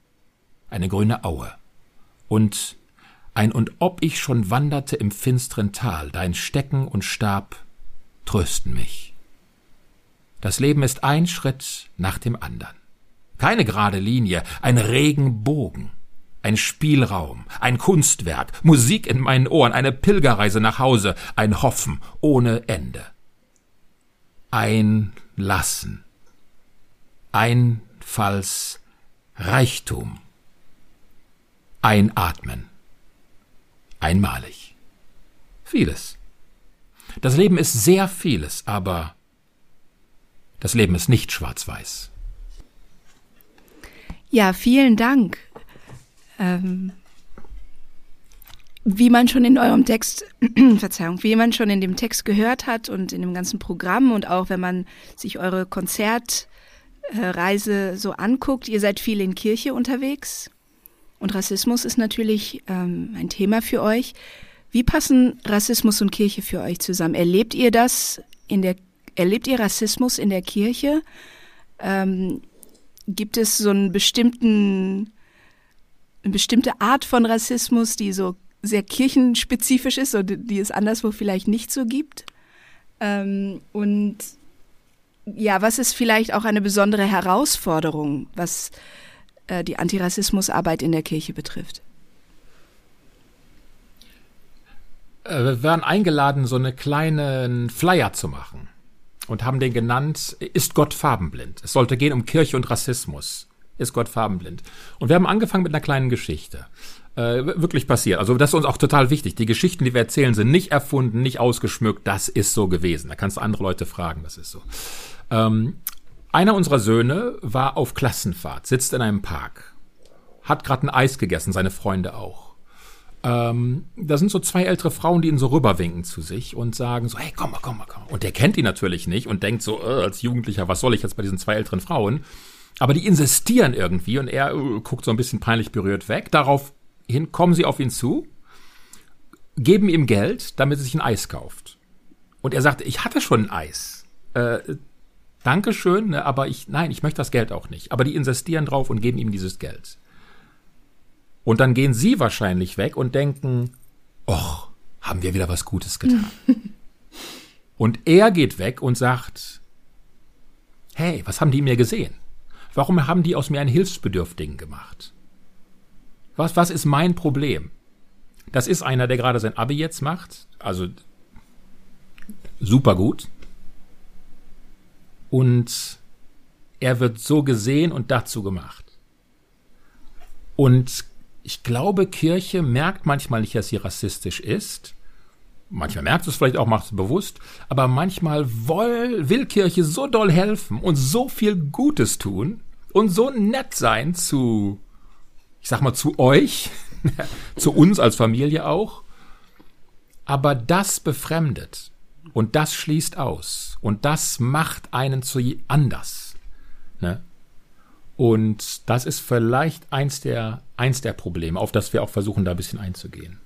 eine grüne Aue und ein Und ob ich schon wanderte im finsteren Tal, dein Stecken und Stab trösten mich. Das Leben ist ein Schritt nach dem anderen. Keine gerade Linie, ein Regenbogen, ein Spielraum, ein Kunstwerk, Musik in meinen Ohren, eine Pilgerreise nach Hause, ein Hoffen ohne Ende. Ein Lassen, Einfalls Reichtum, Einatmen, einmalig. Vieles. Das Leben ist sehr vieles, aber das Leben ist nicht schwarz-weiß. Ja, vielen Dank. Ähm, wie man schon in eurem Text, Verzeihung, wie man schon in dem Text gehört hat und in dem ganzen Programm und auch wenn man sich eure Konzertreise so anguckt, ihr seid viel in Kirche unterwegs und Rassismus ist natürlich ähm, ein Thema für euch. Wie passen Rassismus und Kirche für euch zusammen? Erlebt ihr das in der, erlebt ihr Rassismus in der Kirche? Ähm, gibt es so einen bestimmten, eine bestimmte Art von Rassismus, die so sehr kirchenspezifisch ist und die es anderswo vielleicht nicht so gibt? Ähm, und ja, was ist vielleicht auch eine besondere Herausforderung, was äh, die Antirassismusarbeit in der Kirche betrifft? Äh, Wir waren eingeladen, so eine kleinen Flyer zu machen und haben den genannt, ist Gott farbenblind? Es sollte gehen um Kirche und Rassismus. Ist Gott farbenblind? Und wir haben angefangen mit einer kleinen Geschichte. Äh, wirklich passiert. Also das ist uns auch total wichtig. Die Geschichten, die wir erzählen, sind nicht erfunden, nicht ausgeschmückt. Das ist so gewesen. Da kannst du andere Leute fragen, das ist so. Ähm, einer unserer Söhne war auf Klassenfahrt, sitzt in einem Park, hat gerade ein Eis gegessen, seine Freunde auch. Ähm, da sind so zwei ältere Frauen, die ihn so rüberwinken zu sich und sagen so, hey, komm mal, komm mal, komm mal. Und der kennt die natürlich nicht und denkt so, äh, als Jugendlicher, was soll ich jetzt bei diesen zwei älteren Frauen? Aber die insistieren irgendwie und er äh, guckt so ein bisschen peinlich berührt weg. Daraufhin kommen sie auf ihn zu, geben ihm Geld, damit er sich ein Eis kauft. Und er sagt, ich hatte schon ein Eis. Äh, Dankeschön, ne, aber ich, nein, ich möchte das Geld auch nicht. Aber die insistieren drauf und geben ihm dieses Geld. Und dann gehen sie wahrscheinlich weg und denken, och, haben wir wieder was Gutes getan. und er geht weg und sagt, hey, was haben die mir gesehen? Warum haben die aus mir einen Hilfsbedürftigen gemacht? Was, was ist mein Problem? Das ist einer, der gerade sein Abi jetzt macht, also super gut. Und er wird so gesehen und dazu gemacht. Und ich glaube, Kirche merkt manchmal nicht, dass sie rassistisch ist. Manchmal merkt es vielleicht auch, macht es bewusst, aber manchmal will, will Kirche so doll helfen und so viel Gutes tun und so nett sein zu, ich sag mal, zu euch, zu uns als Familie auch. Aber das befremdet und das schließt aus und das macht einen zu anders. Ne? Und das ist vielleicht eins der, eins der Probleme, auf das wir auch versuchen, da ein bisschen einzugehen.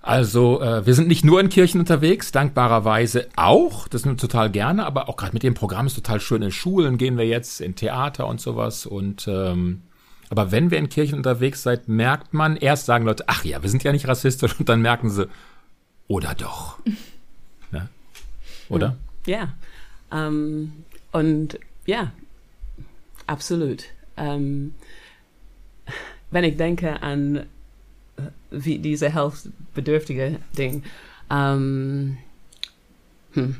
Also, äh, wir sind nicht nur in Kirchen unterwegs, dankbarerweise auch, das sind wir total gerne, aber auch gerade mit dem Programm ist total schön. In Schulen gehen wir jetzt, in Theater und sowas. Und ähm, aber wenn wir in Kirchen unterwegs seid, merkt man, erst sagen Leute, ach ja, wir sind ja nicht rassistisch, und dann merken sie, oder doch. ne? Oder? Ja. Ähm, und ja, absolut. Ähm, wenn ich denke an wie diese hilfsbedürftige Ding. Ähm, hm.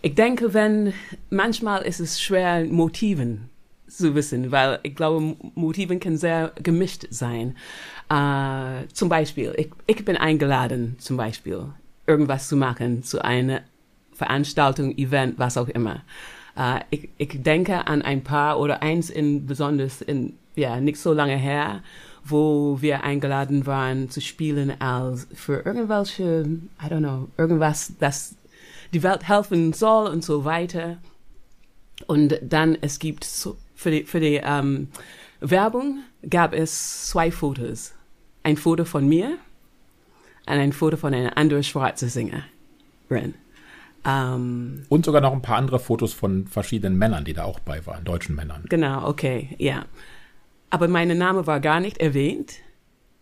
Ich denke, wenn manchmal ist es schwer, Motiven zu wissen, weil ich glaube, Motiven können sehr gemischt sein. Äh, zum Beispiel, ich, ich bin eingeladen, zum Beispiel, irgendwas zu machen, zu einer Veranstaltung, Event, was auch immer. Uh, ich, ich denke an ein paar oder eins in besonders in ja nicht so lange her, wo wir eingeladen waren zu spielen als für irgendwelche, I don't know, irgendwas, das die Welt helfen soll und so weiter. Und dann es gibt so, für die, für die ähm, Werbung gab es zwei Fotos. Ein Foto von mir und ein Foto von einer anderen schwarzen Sängerin. Ähm, und sogar noch ein paar andere Fotos von verschiedenen Männern, die da auch bei waren, deutschen Männern. Genau, okay, ja. Aber mein Name war gar nicht erwähnt.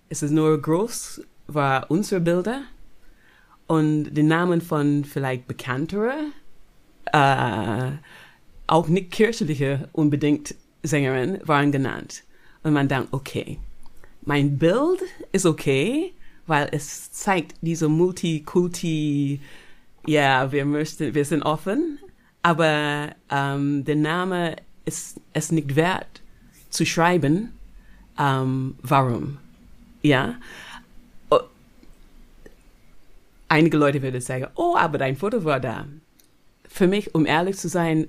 Es ist nur groß, war unsere Bilder. Und die Namen von vielleicht bekanntere, äh, auch nicht kirchliche unbedingt Sängerinnen waren genannt. Und man denkt, okay, mein Bild ist okay, weil es zeigt diese Multikulti, ja, wir möchten, wir sind offen, aber ähm, der Name ist es nicht wert zu schreiben, ähm, warum. Ja. Einige Leute würden sagen, oh, aber dein Foto war da. Für mich, um ehrlich zu sein,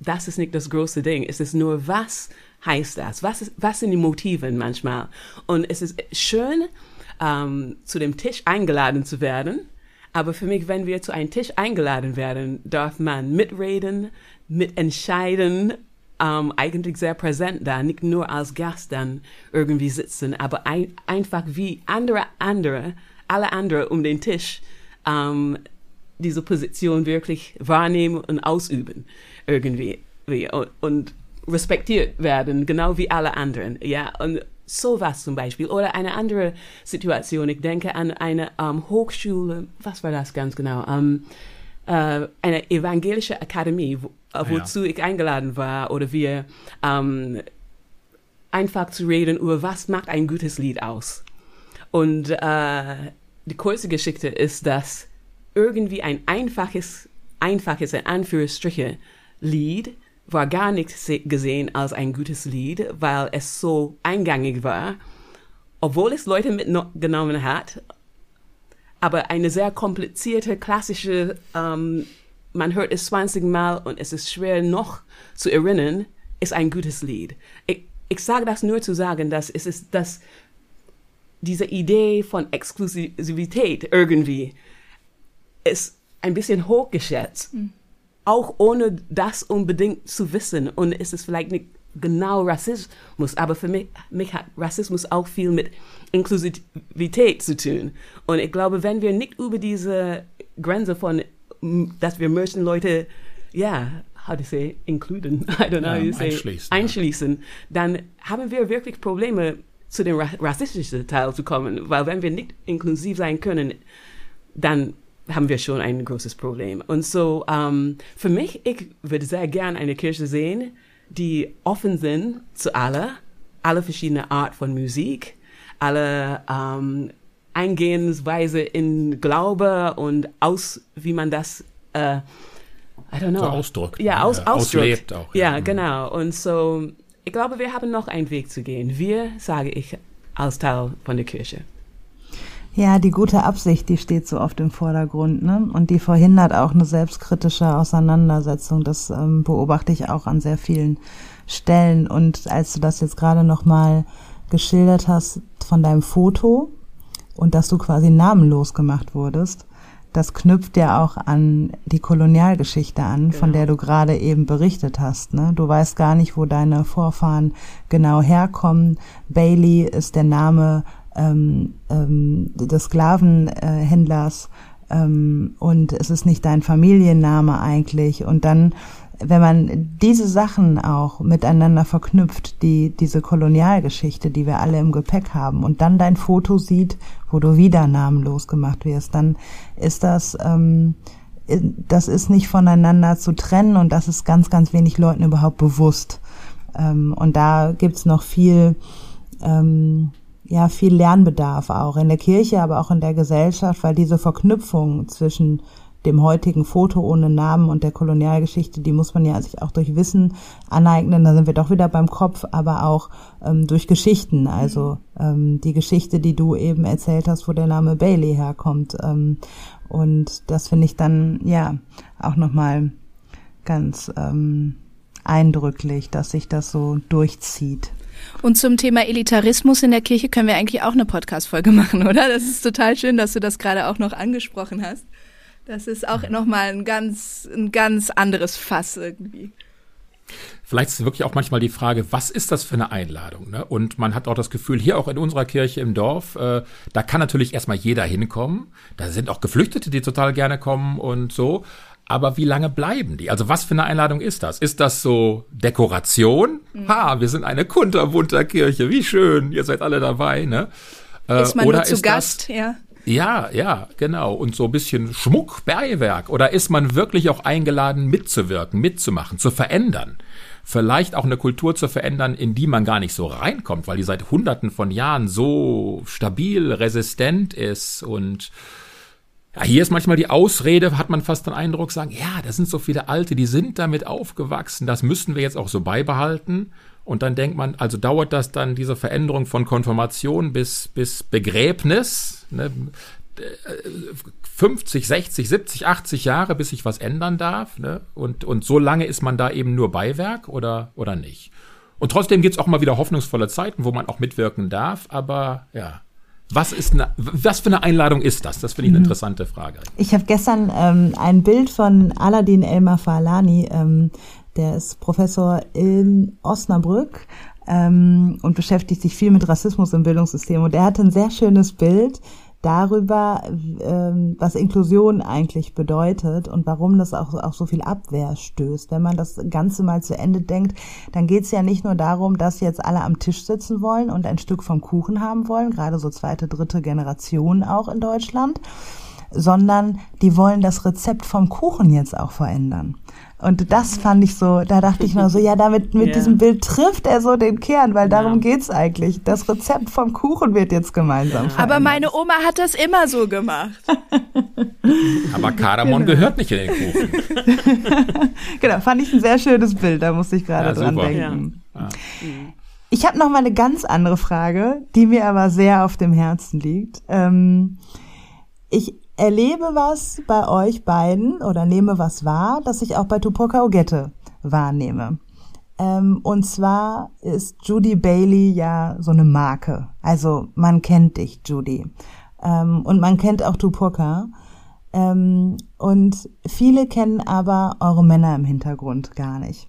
das ist nicht das große Ding. Es ist nur, was heißt das? Was, ist, was sind die Motive manchmal? Und es ist schön, ähm, zu dem Tisch eingeladen zu werden. Aber für mich, wenn wir zu einem Tisch eingeladen werden, darf man mitreden, mitentscheiden ähm, eigentlich sehr präsent da, nicht nur als Gast dann irgendwie sitzen, aber ein, einfach wie andere andere, alle andere um den Tisch ähm, diese Position wirklich wahrnehmen und ausüben irgendwie und, und respektiert werden, genau wie alle anderen, ja und sowas zum Beispiel oder eine andere Situation. Ich denke an eine ähm, Hochschule, was war das ganz genau? Ähm, äh, eine evangelische Akademie, wo, äh, wozu ja. ich eingeladen war, oder wir ähm, einfach zu reden über was macht ein gutes Lied aus. Und äh, die kurze Geschichte ist, dass irgendwie ein einfaches, einfaches in Anführungsstriche Lied war gar nicht gesehen als ein gutes Lied, weil es so eingängig war, obwohl es Leute mitgenommen hat aber eine sehr komplizierte, klassische, ähm, man hört es 20 Mal und es ist schwer noch zu erinnern, ist ein gutes Lied. Ich, ich sage das nur zu sagen, dass es ist, dass diese Idee von Exklusivität irgendwie ist ein bisschen hochgeschätzt. Mhm. Auch ohne das unbedingt zu wissen. Und es ist vielleicht nicht genau Rassismus, aber für mich, mich hat Rassismus auch viel mit Inklusivität zu tun. Und ich glaube, wenn wir nicht über diese Grenze von, dass wir möchten Leute, ja, how to say, includen, I don't know ja, you say, einschließen, einschließen ja. dann haben wir wirklich Probleme, zu dem rassistischen Teil zu kommen. Weil wenn wir nicht inklusiv sein können, dann haben wir schon ein großes Problem. Und so, um, für mich, ich würde sehr gern eine Kirche sehen, die offen sind zu aller, alle verschiedene Art von Musik, alle ähm, Eingehensweise in Glaube und aus, wie man das, äh, I don't know. So ausdrückt. Ja, aus, äh, ausdrückt. Auslebt auch. Ja, ja mhm. genau. Und so, ich glaube, wir haben noch einen Weg zu gehen. Wir, sage ich, als Teil von der Kirche. Ja, die gute Absicht, die steht so oft im Vordergrund, ne? Und die verhindert auch eine selbstkritische Auseinandersetzung. Das ähm, beobachte ich auch an sehr vielen Stellen. Und als du das jetzt gerade nochmal geschildert hast von deinem Foto und dass du quasi namenlos gemacht wurdest, das knüpft ja auch an die Kolonialgeschichte an, von Genau. der du gerade eben berichtet hast. Ne? Du weißt gar nicht, wo deine Vorfahren genau herkommen. Bailey ist der Name ähm, ähm, des Sklavenhändlers ähm, und es ist nicht dein Familienname eigentlich. Und dann, wenn man diese Sachen auch miteinander verknüpft, die diese Kolonialgeschichte, die wir alle im Gepäck haben, und dann dein Foto sieht, wo du wieder namenlos gemacht wirst, dann ist das ähm, das ist nicht voneinander zu trennen und das ist ganz, ganz wenig Leuten überhaupt bewusst. Ähm, und da gibt's noch viel, ähm, ja, viel Lernbedarf auch in der Kirche, aber auch in der Gesellschaft, weil diese Verknüpfung zwischen dem heutigen Foto ohne Namen und der Kolonialgeschichte, die muss man ja sich auch durch Wissen aneignen. Da sind wir doch wieder beim Kopf, aber auch ähm, durch Geschichten. Also ähm, die Geschichte, die du eben erzählt hast, wo der Name Bailey herkommt. Ähm, und das finde ich dann ja auch nochmal ganz ähm, eindrücklich, dass sich das so durchzieht. Und zum Thema Elitarismus in der Kirche können wir eigentlich auch eine Podcast-Folge machen, oder? Das ist total schön, dass du das gerade auch noch angesprochen hast. Das ist auch nochmal ein ganz, ein ganz anderes Fass irgendwie. Vielleicht ist wirklich auch manchmal die Frage, was ist das für eine Einladung? Ne? Und man hat auch das Gefühl, hier auch in unserer Kirche im Dorf, äh, da kann natürlich erstmal jeder hinkommen. Da sind auch Geflüchtete, die total gerne kommen und so. Aber wie lange bleiben die? Also was für eine Einladung ist das? Ist das so Dekoration? Ha, wir sind eine kunterbunter Kirche. Wie schön, ihr seid alle dabei. Ne? Äh, Ist man oder nur zu ist das- Gast, ja? ja, ja, genau. Und so ein bisschen Schmuck, Bergwerk. Oder ist man wirklich auch eingeladen, mitzuwirken, mitzumachen, zu verändern? Vielleicht auch eine Kultur zu verändern, in die man gar nicht so reinkommt, weil die seit Hunderten von Jahren so stabil, resistent ist und ja, hier ist manchmal die Ausrede, hat man fast den Eindruck, sagen, ja, da sind so viele Alte, die sind damit aufgewachsen, das müssen wir jetzt auch so beibehalten. Und dann denkt man, also dauert das dann diese Veränderung von Konfirmation bis, bis Begräbnis, ne, 50, 60, 70, 80 Jahre, bis sich was ändern darf. Ne? Und, und so lange ist man da eben nur Beiwerk oder, oder nicht. Und trotzdem gibt's auch mal wieder hoffnungsvolle Zeiten, wo man auch mitwirken darf. Aber ja, was ist eine, was für eine Einladung ist das? Das finde ich eine interessante Frage. Ich habe gestern ähm, ein Bild von Aladin Elmar Falani, ähm, der ist Professor in Osnabrück ähm, und beschäftigt sich viel mit Rassismus im Bildungssystem. Und er hatte ein sehr schönes Bild darüber, ähm, was Inklusion eigentlich bedeutet und warum das auch, auch so viel Abwehr stößt. Wenn man das Ganze mal zu Ende denkt, dann geht es ja nicht nur darum, dass jetzt alle am Tisch sitzen wollen und ein Stück vom Kuchen haben wollen, gerade so zweite, dritte Generation auch in Deutschland, sondern die wollen das Rezept vom Kuchen jetzt auch verändern. Und das fand ich so, da dachte ich nur so, ja, damit mit Ja. diesem Bild trifft er so den Kern, weil darum Ja. geht's eigentlich. Das Rezept vom Kuchen wird jetzt gemeinsam verändert. Aber meine Oma hat das immer so gemacht. Aber Kardamom gehört nicht in den Kuchen. Genau, fand ich ein sehr schönes Bild, da musste ich gerade Ja, dran super. denken. Ja. Ich habe noch mal eine ganz andere Frage, die mir aber sehr auf dem Herzen liegt. Ähm, ich erlebe was bei euch beiden oder nehme was wahr, das ich auch bei Tupoka Ogette wahrnehme. Ähm, und zwar ist Judy Bailey ja so eine Marke. Also man kennt dich, Judy. Ähm, und man kennt auch Tupoka. Ähm, und viele kennen aber eure Männer im Hintergrund gar nicht.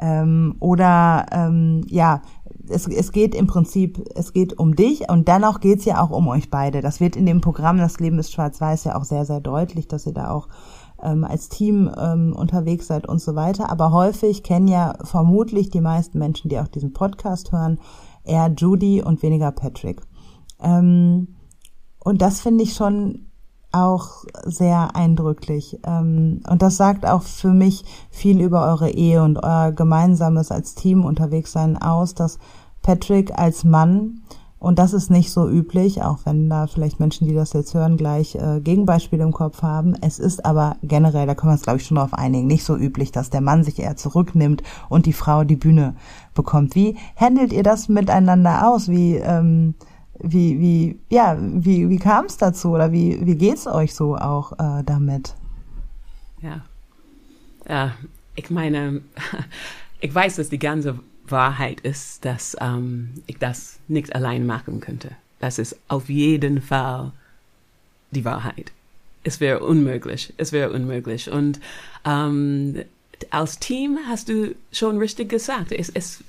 Ähm, oder ähm, ja, es, es geht im Prinzip, es geht um dich und dennoch geht's ja auch um euch beide. Das wird in dem Programm Das Leben ist schwarz-weiß ja auch sehr, sehr deutlich, dass ihr da auch ähm, als Team ähm, unterwegs seid und so weiter. Aber häufig kennen ja vermutlich die meisten Menschen, die auch diesen Podcast hören, eher Judy und weniger Patrick. Ähm, und das finde ich schon auch sehr eindrücklich. Ähm, und das sagt auch für mich viel über eure Ehe und euer gemeinsames als Team unterwegs sein aus, dass Patrick als Mann Und das ist nicht so üblich, auch wenn da vielleicht Menschen, die das jetzt hören, gleich äh, Gegenbeispiele im Kopf haben. Es ist aber generell, da können wir uns glaube ich schon darauf einigen, nicht so üblich, dass der Mann sich eher zurücknimmt und die Frau die Bühne bekommt. Wie handelt ihr das miteinander aus? Wie ähm, wie wie ja wie wie kam es dazu oder wie wie geht's euch so auch äh, damit? Ja, ja, ich meine, ich weiß, dass die ganze Wahrheit ist, dass ähm, ich das nicht allein machen könnte. Das ist auf jeden Fall die Wahrheit. Es wäre unmöglich. Es wäre unmöglich. Und ähm, als Team hast du schon richtig gesagt. Es, es,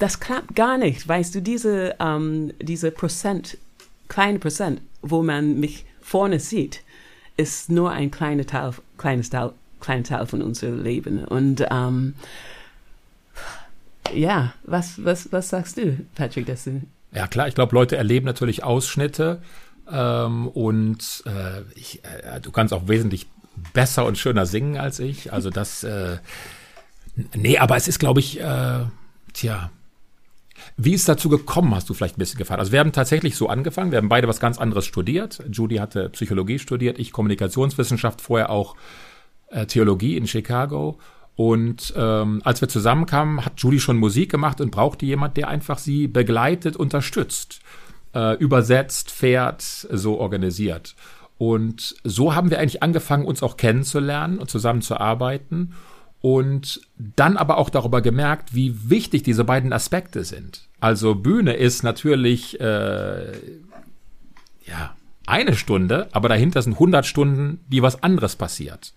das klappt gar nicht. Weißt du, diese, ähm, diese Prozent, kleine Prozent, wo man mich vorne sieht, ist nur ein kleiner Teil, kleines Teil, kleiner Teil von unserem Leben. Und ähm, ja, was, was, was sagst du, Patrick, dass du Ja, klar, ich glaube, Leute erleben natürlich Ausschnitte ähm, und äh, ich, äh, du kannst auch wesentlich besser und schöner singen als ich. Also das, äh, nee, aber es ist, glaube ich, äh, tja, wie ist dazu gekommen, hast du vielleicht ein bisschen gefragt. Also wir haben tatsächlich so angefangen, wir haben beide was ganz anderes studiert. Judy hatte Psychologie studiert, ich Kommunikationswissenschaft, vorher auch äh, Theologie in Chicago. Und ähm, als wir zusammenkamen, hat Judy schon Musik gemacht und brauchte jemand, der einfach sie begleitet, unterstützt, äh, übersetzt, fährt, so organisiert. Und so haben wir eigentlich angefangen, uns auch kennenzulernen und zusammenzuarbeiten und dann aber auch darüber gemerkt, wie wichtig diese beiden Aspekte sind. Also Bühne ist natürlich äh, ja eine Stunde, aber dahinter sind 100 Stunden, die was anderes passiert.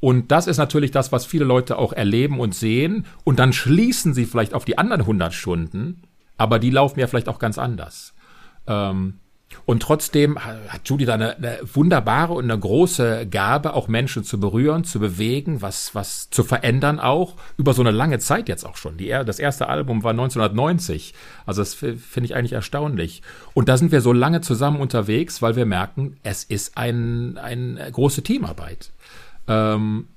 Und das ist natürlich das, was viele Leute auch erleben und sehen. Und dann schließen sie vielleicht auf die anderen 100 Stunden, aber die laufen ja vielleicht auch ganz anders. Ähm, und trotzdem hat Judy da eine, eine, wunderbare und eine große Gabe, auch Menschen zu berühren, zu bewegen, was, was zu verändern auch, über so eine lange Zeit jetzt auch schon. Die, das erste Album war 1990. Also das finde ich eigentlich erstaunlich. Und da sind wir so lange zusammen unterwegs, weil wir merken, es ist ein, eine große Teamarbeit. Ähm,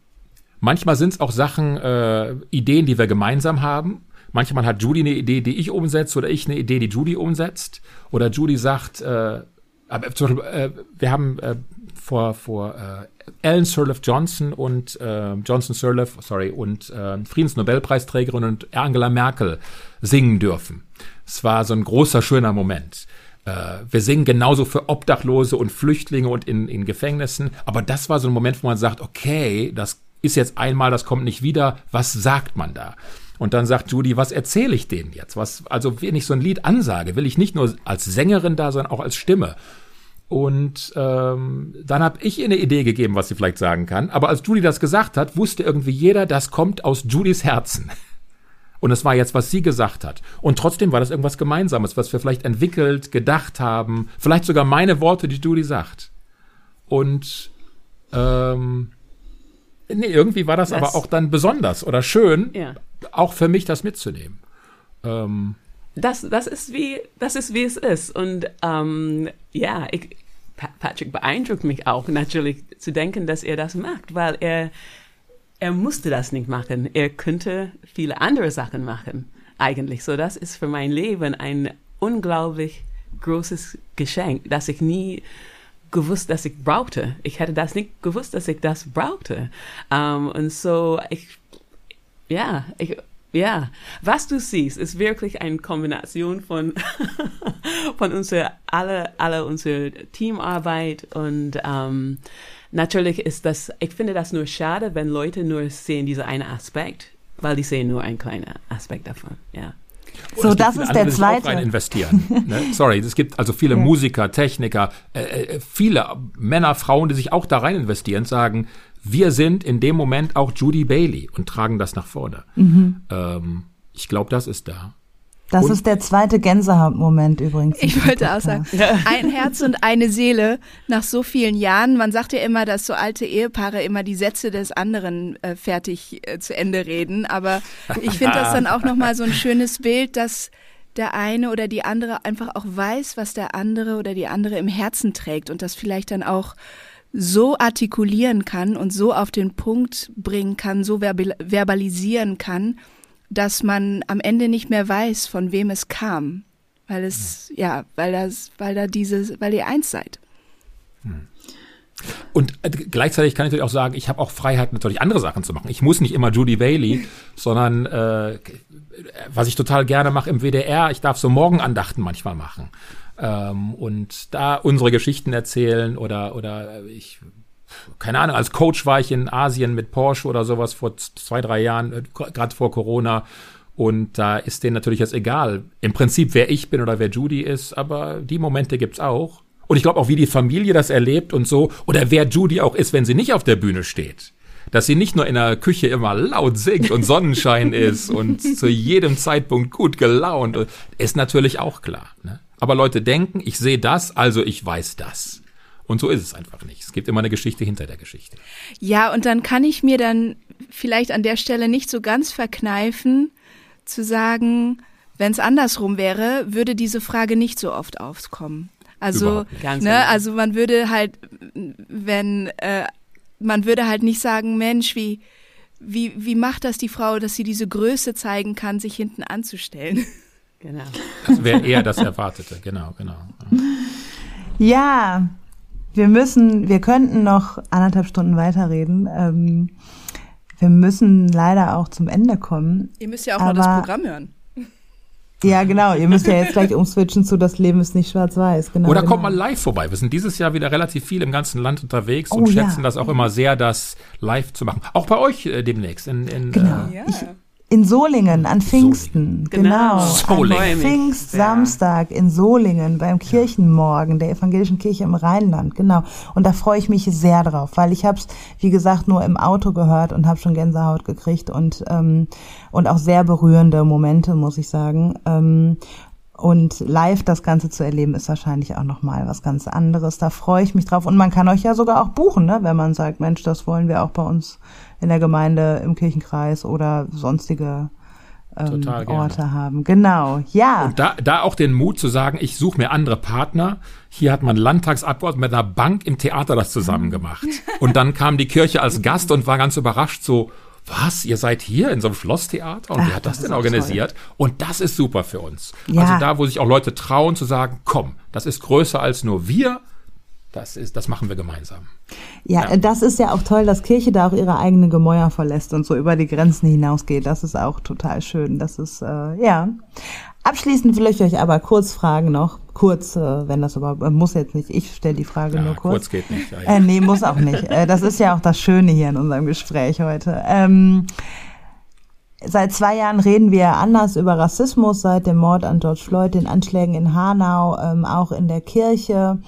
manchmal sind es auch Sachen, äh, Ideen, die wir gemeinsam haben. Manchmal hat Judy eine Idee, die ich umsetze, oder ich eine Idee, die Judy umsetzt. Oder Judy sagt, äh, zum Beispiel, äh, wir haben äh, vor, vor äh, Ellen Sirleaf Johnson und äh, Johnson Sirleaf, sorry, und äh, Friedensnobelpreisträgerin und Angela Merkel singen dürfen. Es war so ein großer, schöner Moment. Äh, wir singen genauso für Obdachlose und Flüchtlinge und in, in Gefängnissen. Aber das war so ein Moment, wo man sagt, okay, das ist jetzt einmal, das kommt nicht wieder. Was sagt man da? Und dann sagt Judy, was erzähle ich denen jetzt? Was, also wenn ich so ein Lied ansage, will ich nicht nur als Sängerin da, sondern auch als Stimme. Und ähm, dann habe ich ihr eine Idee gegeben, was sie vielleicht sagen kann. Aber als Judy das gesagt hat, wusste irgendwie jeder, das kommt aus Judys Herzen. Und es war jetzt, was sie gesagt hat. Und trotzdem war das irgendwas Gemeinsames, was wir vielleicht entwickelt, gedacht haben. Vielleicht sogar meine Worte, die Judy sagt. Und ähm, nee, irgendwie war das, das aber auch dann besonders oder schön, ja. Auch für mich das mitzunehmen. Ähm, das, das ist wie, das ist wie es ist. Und ähm, ja, ich, Patrick beeindruckt mich auch natürlich zu denken, dass er das macht, weil er er musste das nicht machen. Er könnte viele andere Sachen machen, eigentlich. So, das ist für mein Leben ein unglaublich großes Geschenk, das ich nie gewusst, dass ich brauchte. Ich hätte das nicht gewusst, dass ich das brauchte. Um, und so, ich, ja, ich, ja, was du siehst, ist wirklich eine Kombination von, von unserer, alle, alle unsere Teamarbeit und, um, natürlich ist das, ich finde das nur schade, wenn Leute nur sehen diese eine Aspekt, weil die sehen nur einen kleinen Aspekt davon, ja. So, das ist der zweite. Rein investieren. ne? Sorry, es gibt also viele ja. Musiker, Techniker, äh, äh, viele Männer, Frauen, die sich auch da rein investieren, sagen, wir sind in dem Moment auch Judy Bailey und tragen das nach vorne. Mhm. Ähm, ich glaube, das ist da. Das und ist der zweite Gänsehautmoment übrigens. Ich wollte auch sagen, ein Herz und eine Seele nach so vielen Jahren. Man sagt ja immer, dass so alte Ehepaare immer die Sätze des anderen äh, fertig äh, zu Ende reden. Aber ich finde das dann auch nochmal so ein schönes Bild, dass der eine oder die andere einfach auch weiß, was der andere oder die andere im Herzen trägt und das vielleicht dann auch so artikulieren kann und so auf den Punkt bringen kann, so verbalisieren kann, dass man am Ende nicht mehr weiß, von wem es kam. weil es, ja, weil das, weil da dieses, weil ihr eins seid. Und äh, gleichzeitig kann ich natürlich auch sagen, ich habe auch Freiheit, natürlich andere Sachen zu machen. Ich muss nicht immer Judy Bailey, sondern äh, was ich total gerne mache im WDR, ich darf so Morgenandachten manchmal machen. Ähm, und da unsere Geschichten erzählen oder, oder ich, keine Ahnung, als Coach war ich in Asien mit Porsche oder sowas vor zwei, drei Jahren, äh, gerade vor Corona. Und da ist denen natürlich jetzt egal, im Prinzip, wer ich bin oder wer Judy ist, aber die Momente gibt's auch. Und ich glaube auch, wie die Familie das erlebt und so, oder wer Judy auch ist, wenn sie nicht auf der Bühne steht. Dass sie nicht nur in der Küche immer laut singt und Sonnenschein ist und zu jedem Zeitpunkt gut gelaunt, ist natürlich auch klar. Ne? Aber Leute denken, ich sehe das, also ich weiß das. Und so ist es einfach nicht. Es gibt immer eine Geschichte hinter der Geschichte. Ja, und dann kann ich mir dann vielleicht an der Stelle nicht so ganz verkneifen, zu sagen, wenn es andersrum wäre, würde diese Frage nicht so oft aufkommen. Also, ne, also man würde halt, wenn, äh, man würde halt nicht sagen, Mensch, wie, wie, wie macht das die Frau, dass sie diese Größe zeigen kann, sich hinten anzustellen? Genau. Das wäre eher das Erwartete, genau, genau. Ja, wir müssen, wir könnten noch anderthalb Stunden weiterreden. Ähm, wir müssen leider auch zum Ende kommen. Ihr müsst ja auch noch das Aber- Programm hören. Ja, genau. Ihr müsst ja jetzt gleich umswitchen zu Das Leben ist nicht schwarz-weiß. Genau, Oder genau. kommt mal live vorbei. Wir sind dieses Jahr wieder relativ viel im ganzen Land unterwegs Oh, und ja. schätzen das auch immer sehr, das live zu machen. Auch bei euch äh, demnächst. In, in, Genau. Äh, Ja. In Solingen, an Pfingsten. Genau. Genau. Solingen. An Pfingstsamstag in Solingen beim Kirchenmorgen der evangelischen Kirche im Rheinland. Genau. Und da freue ich mich sehr drauf, weil ich habe es, wie gesagt, nur im Auto gehört und habe schon Gänsehaut gekriegt und, ähm, und auch sehr berührende Momente, muss ich sagen. Ähm, und live das Ganze zu erleben, ist wahrscheinlich auch nochmal was ganz anderes. Da freue ich mich drauf. Und man kann euch ja sogar auch buchen, ne? wenn man sagt, Mensch, das wollen wir auch bei uns in der Gemeinde, im Kirchenkreis oder sonstige ähm. Orte haben. Genau, ja. Und da, da auch den Mut zu sagen, ich suche mir andere Partner. Hier hat man Landtagsabgeordneten mit einer Bank im Theater das zusammen gemacht. Und dann kam die Kirche als Gast und war ganz überrascht so, was, ihr seid hier in so einem Schlosstheater? Und Ach, wer hat das, das denn organisiert? Und das ist super für uns. Ja. Also da, wo sich auch Leute trauen zu sagen, komm, das ist größer als nur wir. Das ist, das machen wir gemeinsam. Ja, äh, das ist ja auch toll, dass Kirche da auch ihre eigenen Gemäuer verlässt und so über die Grenzen hinausgeht. Das ist auch total schön. Das ist, äh, ja. Abschließend will ich euch aber kurz fragen noch. Kurz, äh, wenn das überhaupt, äh, muss jetzt nicht. Ich stelle die Frage Ja, nur kurz. kurz geht nicht. Ja, ja. Äh, nee, muss auch nicht. Äh, das ist ja auch das Schöne hier in unserem Gespräch heute. Ähm, seit zwei Jahren reden wir anders über Rassismus, seit dem Mord an George Floyd, den Anschlägen in Hanau, ähm, auch in der Kirche.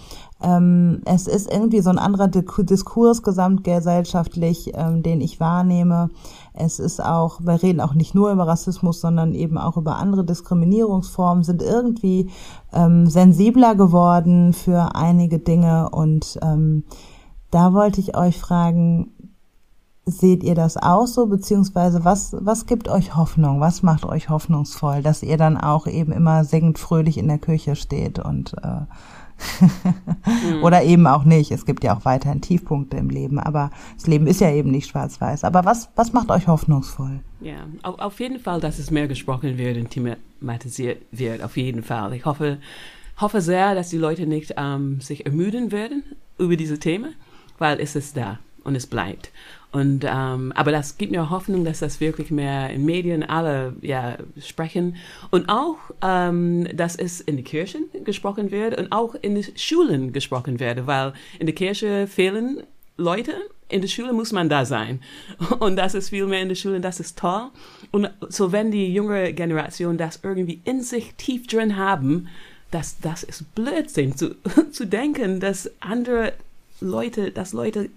Ähm, es ist irgendwie so ein anderer Diskurs gesamtgesellschaftlich, ähm, den ich wahrnehme. Es ist auch, wir reden auch nicht nur über Rassismus, sondern eben auch über andere Diskriminierungsformen, sind irgendwie ähm, sensibler geworden für einige Dinge. Und ähm, da wollte ich euch fragen, seht ihr das auch so, beziehungsweise was, was gibt euch Hoffnung? Was macht euch hoffnungsvoll, dass ihr dann auch eben immer singend fröhlich in der Kirche steht und äh, oder eben auch nicht. Es gibt ja auch weiterhin Tiefpunkte im Leben, aber das Leben ist ja eben nicht schwarz-weiß. Aber was, was macht euch hoffnungsvoll? Ja, auf, auf jeden Fall, dass es mehr gesprochen wird und thematisiert wird. Auf jeden Fall. Ich hoffe, hoffe sehr, dass die Leute nicht ähm, sich ermüden werden über diese Themen, weil es ist da und es bleibt. Und ähm, aber das gibt mir Hoffnung, dass das wirklich mehr in Medien alle ja sprechen und auch, ähm, dass es in den Kirchen gesprochen wird und auch in den Schulen gesprochen wird, weil in der Kirche fehlen Leute, in der Schule muss man da sein. Und das ist viel mehr in der Schule, das ist toll. Und so wenn die jüngere Generation das irgendwie in sich tief drin haben, das, das ist Blödsinn, zu, zu denken, dass andere Leute, dass Leute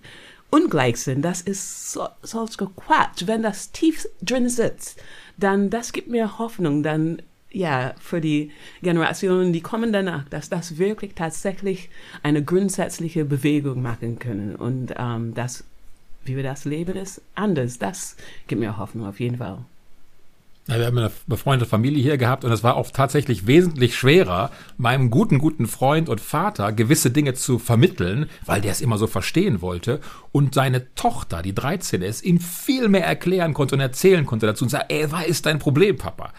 ungleich sind. Das ist so, solcher Quatsch. Wenn das tief drin sitzt, dann das gibt mir Hoffnung, dann ja, für die Generationen, die kommen danach, dass das wirklich tatsächlich eine grundsätzliche Bewegung machen können. Und ähm, das, wie wir das leben, ist anders. Das gibt mir Hoffnung auf jeden Fall. Ja, wir haben eine befreundete Familie hier gehabt und es war auch tatsächlich wesentlich schwerer, meinem guten, guten Freund und Vater gewisse Dinge zu vermitteln, weil der es immer so verstehen wollte und seine Tochter, die 13 ist, ihm viel mehr erklären konnte und erzählen konnte dazu und sagen, ey, was ist dein Problem, Papa?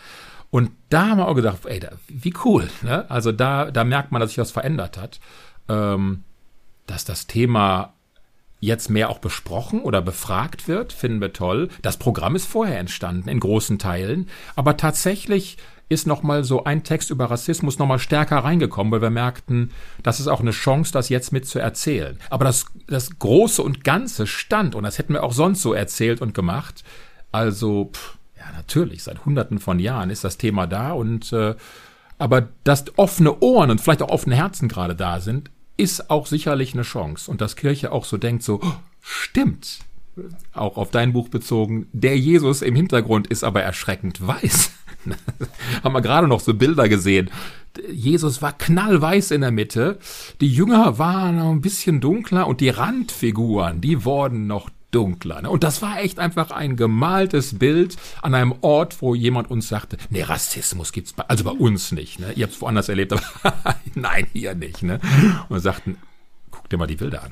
Und da haben wir auch gedacht, ey, wie cool. Ne? Also da, da merkt man, dass sich was verändert hat. Ähm, dass das Thema jetzt mehr auch besprochen oder befragt wird, finden wir toll. Das Programm ist vorher entstanden, in großen Teilen. Aber tatsächlich ist nochmal so ein Text über Rassismus nochmal stärker reingekommen, weil wir merkten, das ist auch eine Chance, das jetzt mit zu erzählen. Aber das, das Große und Ganze stand, und das hätten wir auch sonst so erzählt und gemacht. Also, pff, ja, natürlich, seit hunderten von Jahren ist das Thema da und äh, aber dass offene Ohren und vielleicht auch offene Herzen gerade da sind, ist auch sicherlich eine Chance. Und dass Kirche auch so denkt, so, oh, stimmt, auch auf dein Buch bezogen, der Jesus im Hintergrund ist aber erschreckend weiß. Haben wir gerade noch so Bilder gesehen. Jesus war knallweiß in der Mitte, die Jünger waren noch ein bisschen dunkler und die Randfiguren, die wurden noch dunkler. Ne? Und das war echt einfach ein gemaltes Bild an einem Ort, wo jemand uns sagte, nee, Rassismus gibt's bei, also bei uns nicht. Ne? Ihr habt es woanders erlebt, aber nein, hier nicht. Ne? Und sagten, guck dir mal die Bilder an.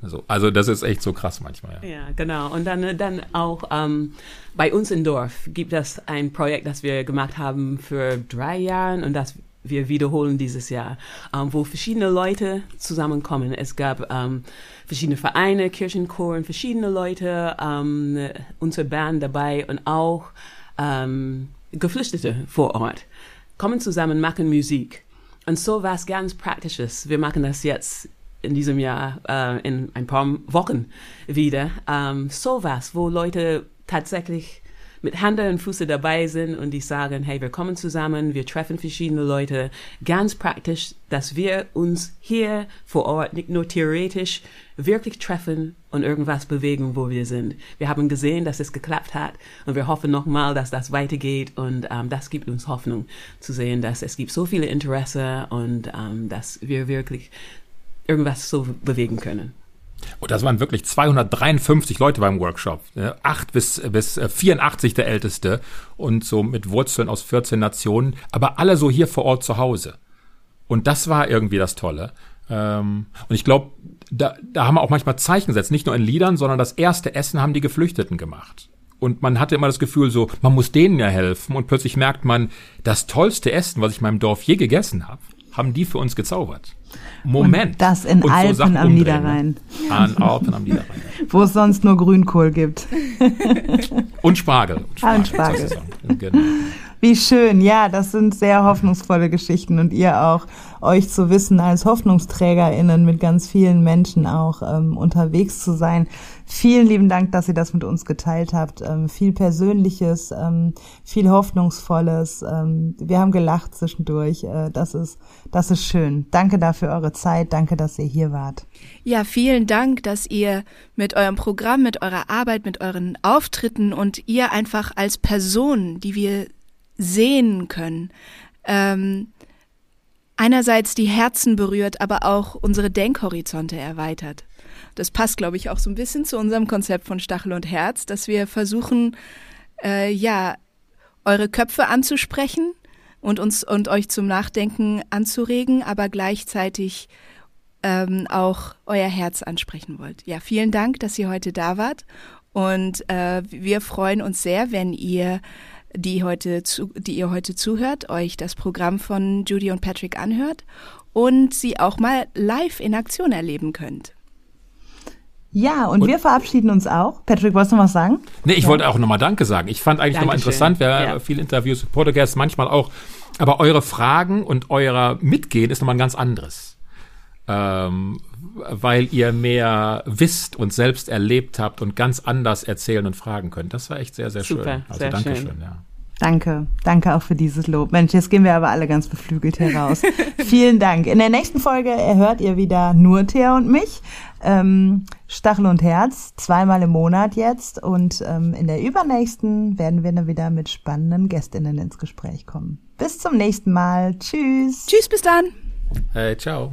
Also, also das ist echt so krass manchmal. Ja, ja genau. Und dann, dann auch ähm, bei uns im Dorf gibt es ein Projekt, das wir gemacht haben für drei Jahre und das wir wiederholen dieses Jahr, ähm, wo verschiedene Leute zusammenkommen. Es gab ähm, verschiedene Vereine, Kirchenchoren, verschiedene Leute, ähm, unsere Band dabei und auch ähm, Geflüchtete vor Ort kommen zusammen, machen Musik. Und so was ganz Praktisches. Wir machen das jetzt in diesem Jahr äh, in ein paar Wochen wieder. Ähm, so was, wo Leute tatsächlich mit Hand und Füße dabei sind und die sagen, hey, wir kommen zusammen, wir treffen verschiedene Leute. Ganz praktisch, dass wir uns hier vor Ort nicht nur theoretisch wirklich treffen und irgendwas bewegen, wo wir sind. Wir haben gesehen, dass es geklappt hat und wir hoffen nochmal, dass das weitergeht und ähm, das gibt uns Hoffnung zu sehen, dass es gibt so viele Interesse und ähm, dass wir wirklich irgendwas so bewegen können. Und das waren wirklich 253 Leute beim Workshop. Ne? Acht bis, bis 84 äh, der Älteste und so mit Wurzeln aus 14 Nationen, aber alle so hier vor Ort zu Hause. Und das war irgendwie das Tolle. Ähm, und ich glaube, da, da haben wir auch manchmal Zeichen gesetzt, nicht nur in Liedern, sondern das erste Essen haben die Geflüchteten gemacht. Und man hatte immer das Gefühl so, man muss denen ja helfen. Und plötzlich merkt man, das tollste Essen, was ich in meinem Dorf je gegessen habe, haben die für uns gezaubert. Moment. Und das in und Alpen so am umdrehen, Niederrhein. Ne? An Alpen am Niederrhein. Wo es sonst nur Grünkohl gibt. Und Spargel. Und Ah, und Spargel. Genau. Wie schön, ja, das sind sehr hoffnungsvolle Geschichten und ihr auch, euch zu wissen, als HoffnungsträgerInnen mit ganz vielen Menschen auch ähm, unterwegs zu sein. Vielen lieben Dank, dass ihr das mit uns geteilt habt. Ähm, viel Persönliches, ähm, viel Hoffnungsvolles. Ähm, wir haben gelacht zwischendurch. Äh, das ist, das ist schön. Danke dafür eure Zeit. Danke, dass ihr hier wart. Ja, vielen Dank, dass ihr mit eurem Programm, mit eurer Arbeit, mit euren Auftritten und ihr einfach als Person, die wir sehen können, ähm, einerseits die Herzen berührt, aber auch unsere Denkhorizonte erweitert. Das passt, glaube ich, auch so ein bisschen zu unserem Konzept von Stachel und Herz, dass wir versuchen, äh, ja, eure Köpfe anzusprechen und uns und euch zum Nachdenken anzuregen, aber gleichzeitig ähm, auch euer Herz ansprechen wollt. Ja, vielen Dank, dass ihr heute da wart und äh, wir freuen uns sehr, wenn ihr die heute zu, die ihr heute zuhört, euch das Programm von Judy und Patrick anhört und sie auch mal live in Aktion erleben könnt. Ja, und, Und- wir verabschieden uns auch. Patrick, wolltest du noch was sagen? Nee, ich wollte auch nochmal Danke sagen. Ich fand eigentlich nochmal Dankeschön. interessant, wer Ja. viele Interviews, Podcasts, manchmal auch. Aber eure Fragen und euer Mitgehen ist nochmal ein ganz anderes. Ähm, weil ihr mehr wisst und selbst erlebt habt und ganz anders erzählen und fragen könnt. Das war echt sehr, sehr Super, schön. Also sehr danke schön. schön, ja. Danke, danke auch für dieses Lob. Mensch, jetzt gehen wir aber alle ganz beflügelt hier raus. Vielen Dank. In der nächsten Folge erhört ihr wieder nur Thea und mich. Ähm, Stachel und Herz, zweimal im Monat jetzt. Und ähm, in der übernächsten werden wir dann wieder mit spannenden Gästinnen ins Gespräch kommen. Bis zum nächsten Mal. Tschüss. Tschüss, bis dann. Hey, ciao.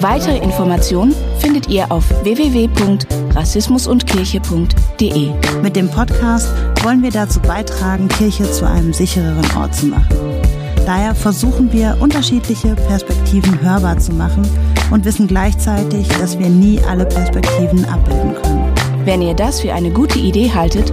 Weitere Informationen findet ihr auf www.rassismusundkirche.de. Mit dem Podcast wollen wir dazu beitragen, Kirche zu einem sichereren Ort zu machen. Daher versuchen wir, unterschiedliche Perspektiven hörbar zu machen und wissen gleichzeitig, dass wir nie alle Perspektiven abbilden können. Wenn ihr das für eine gute Idee haltet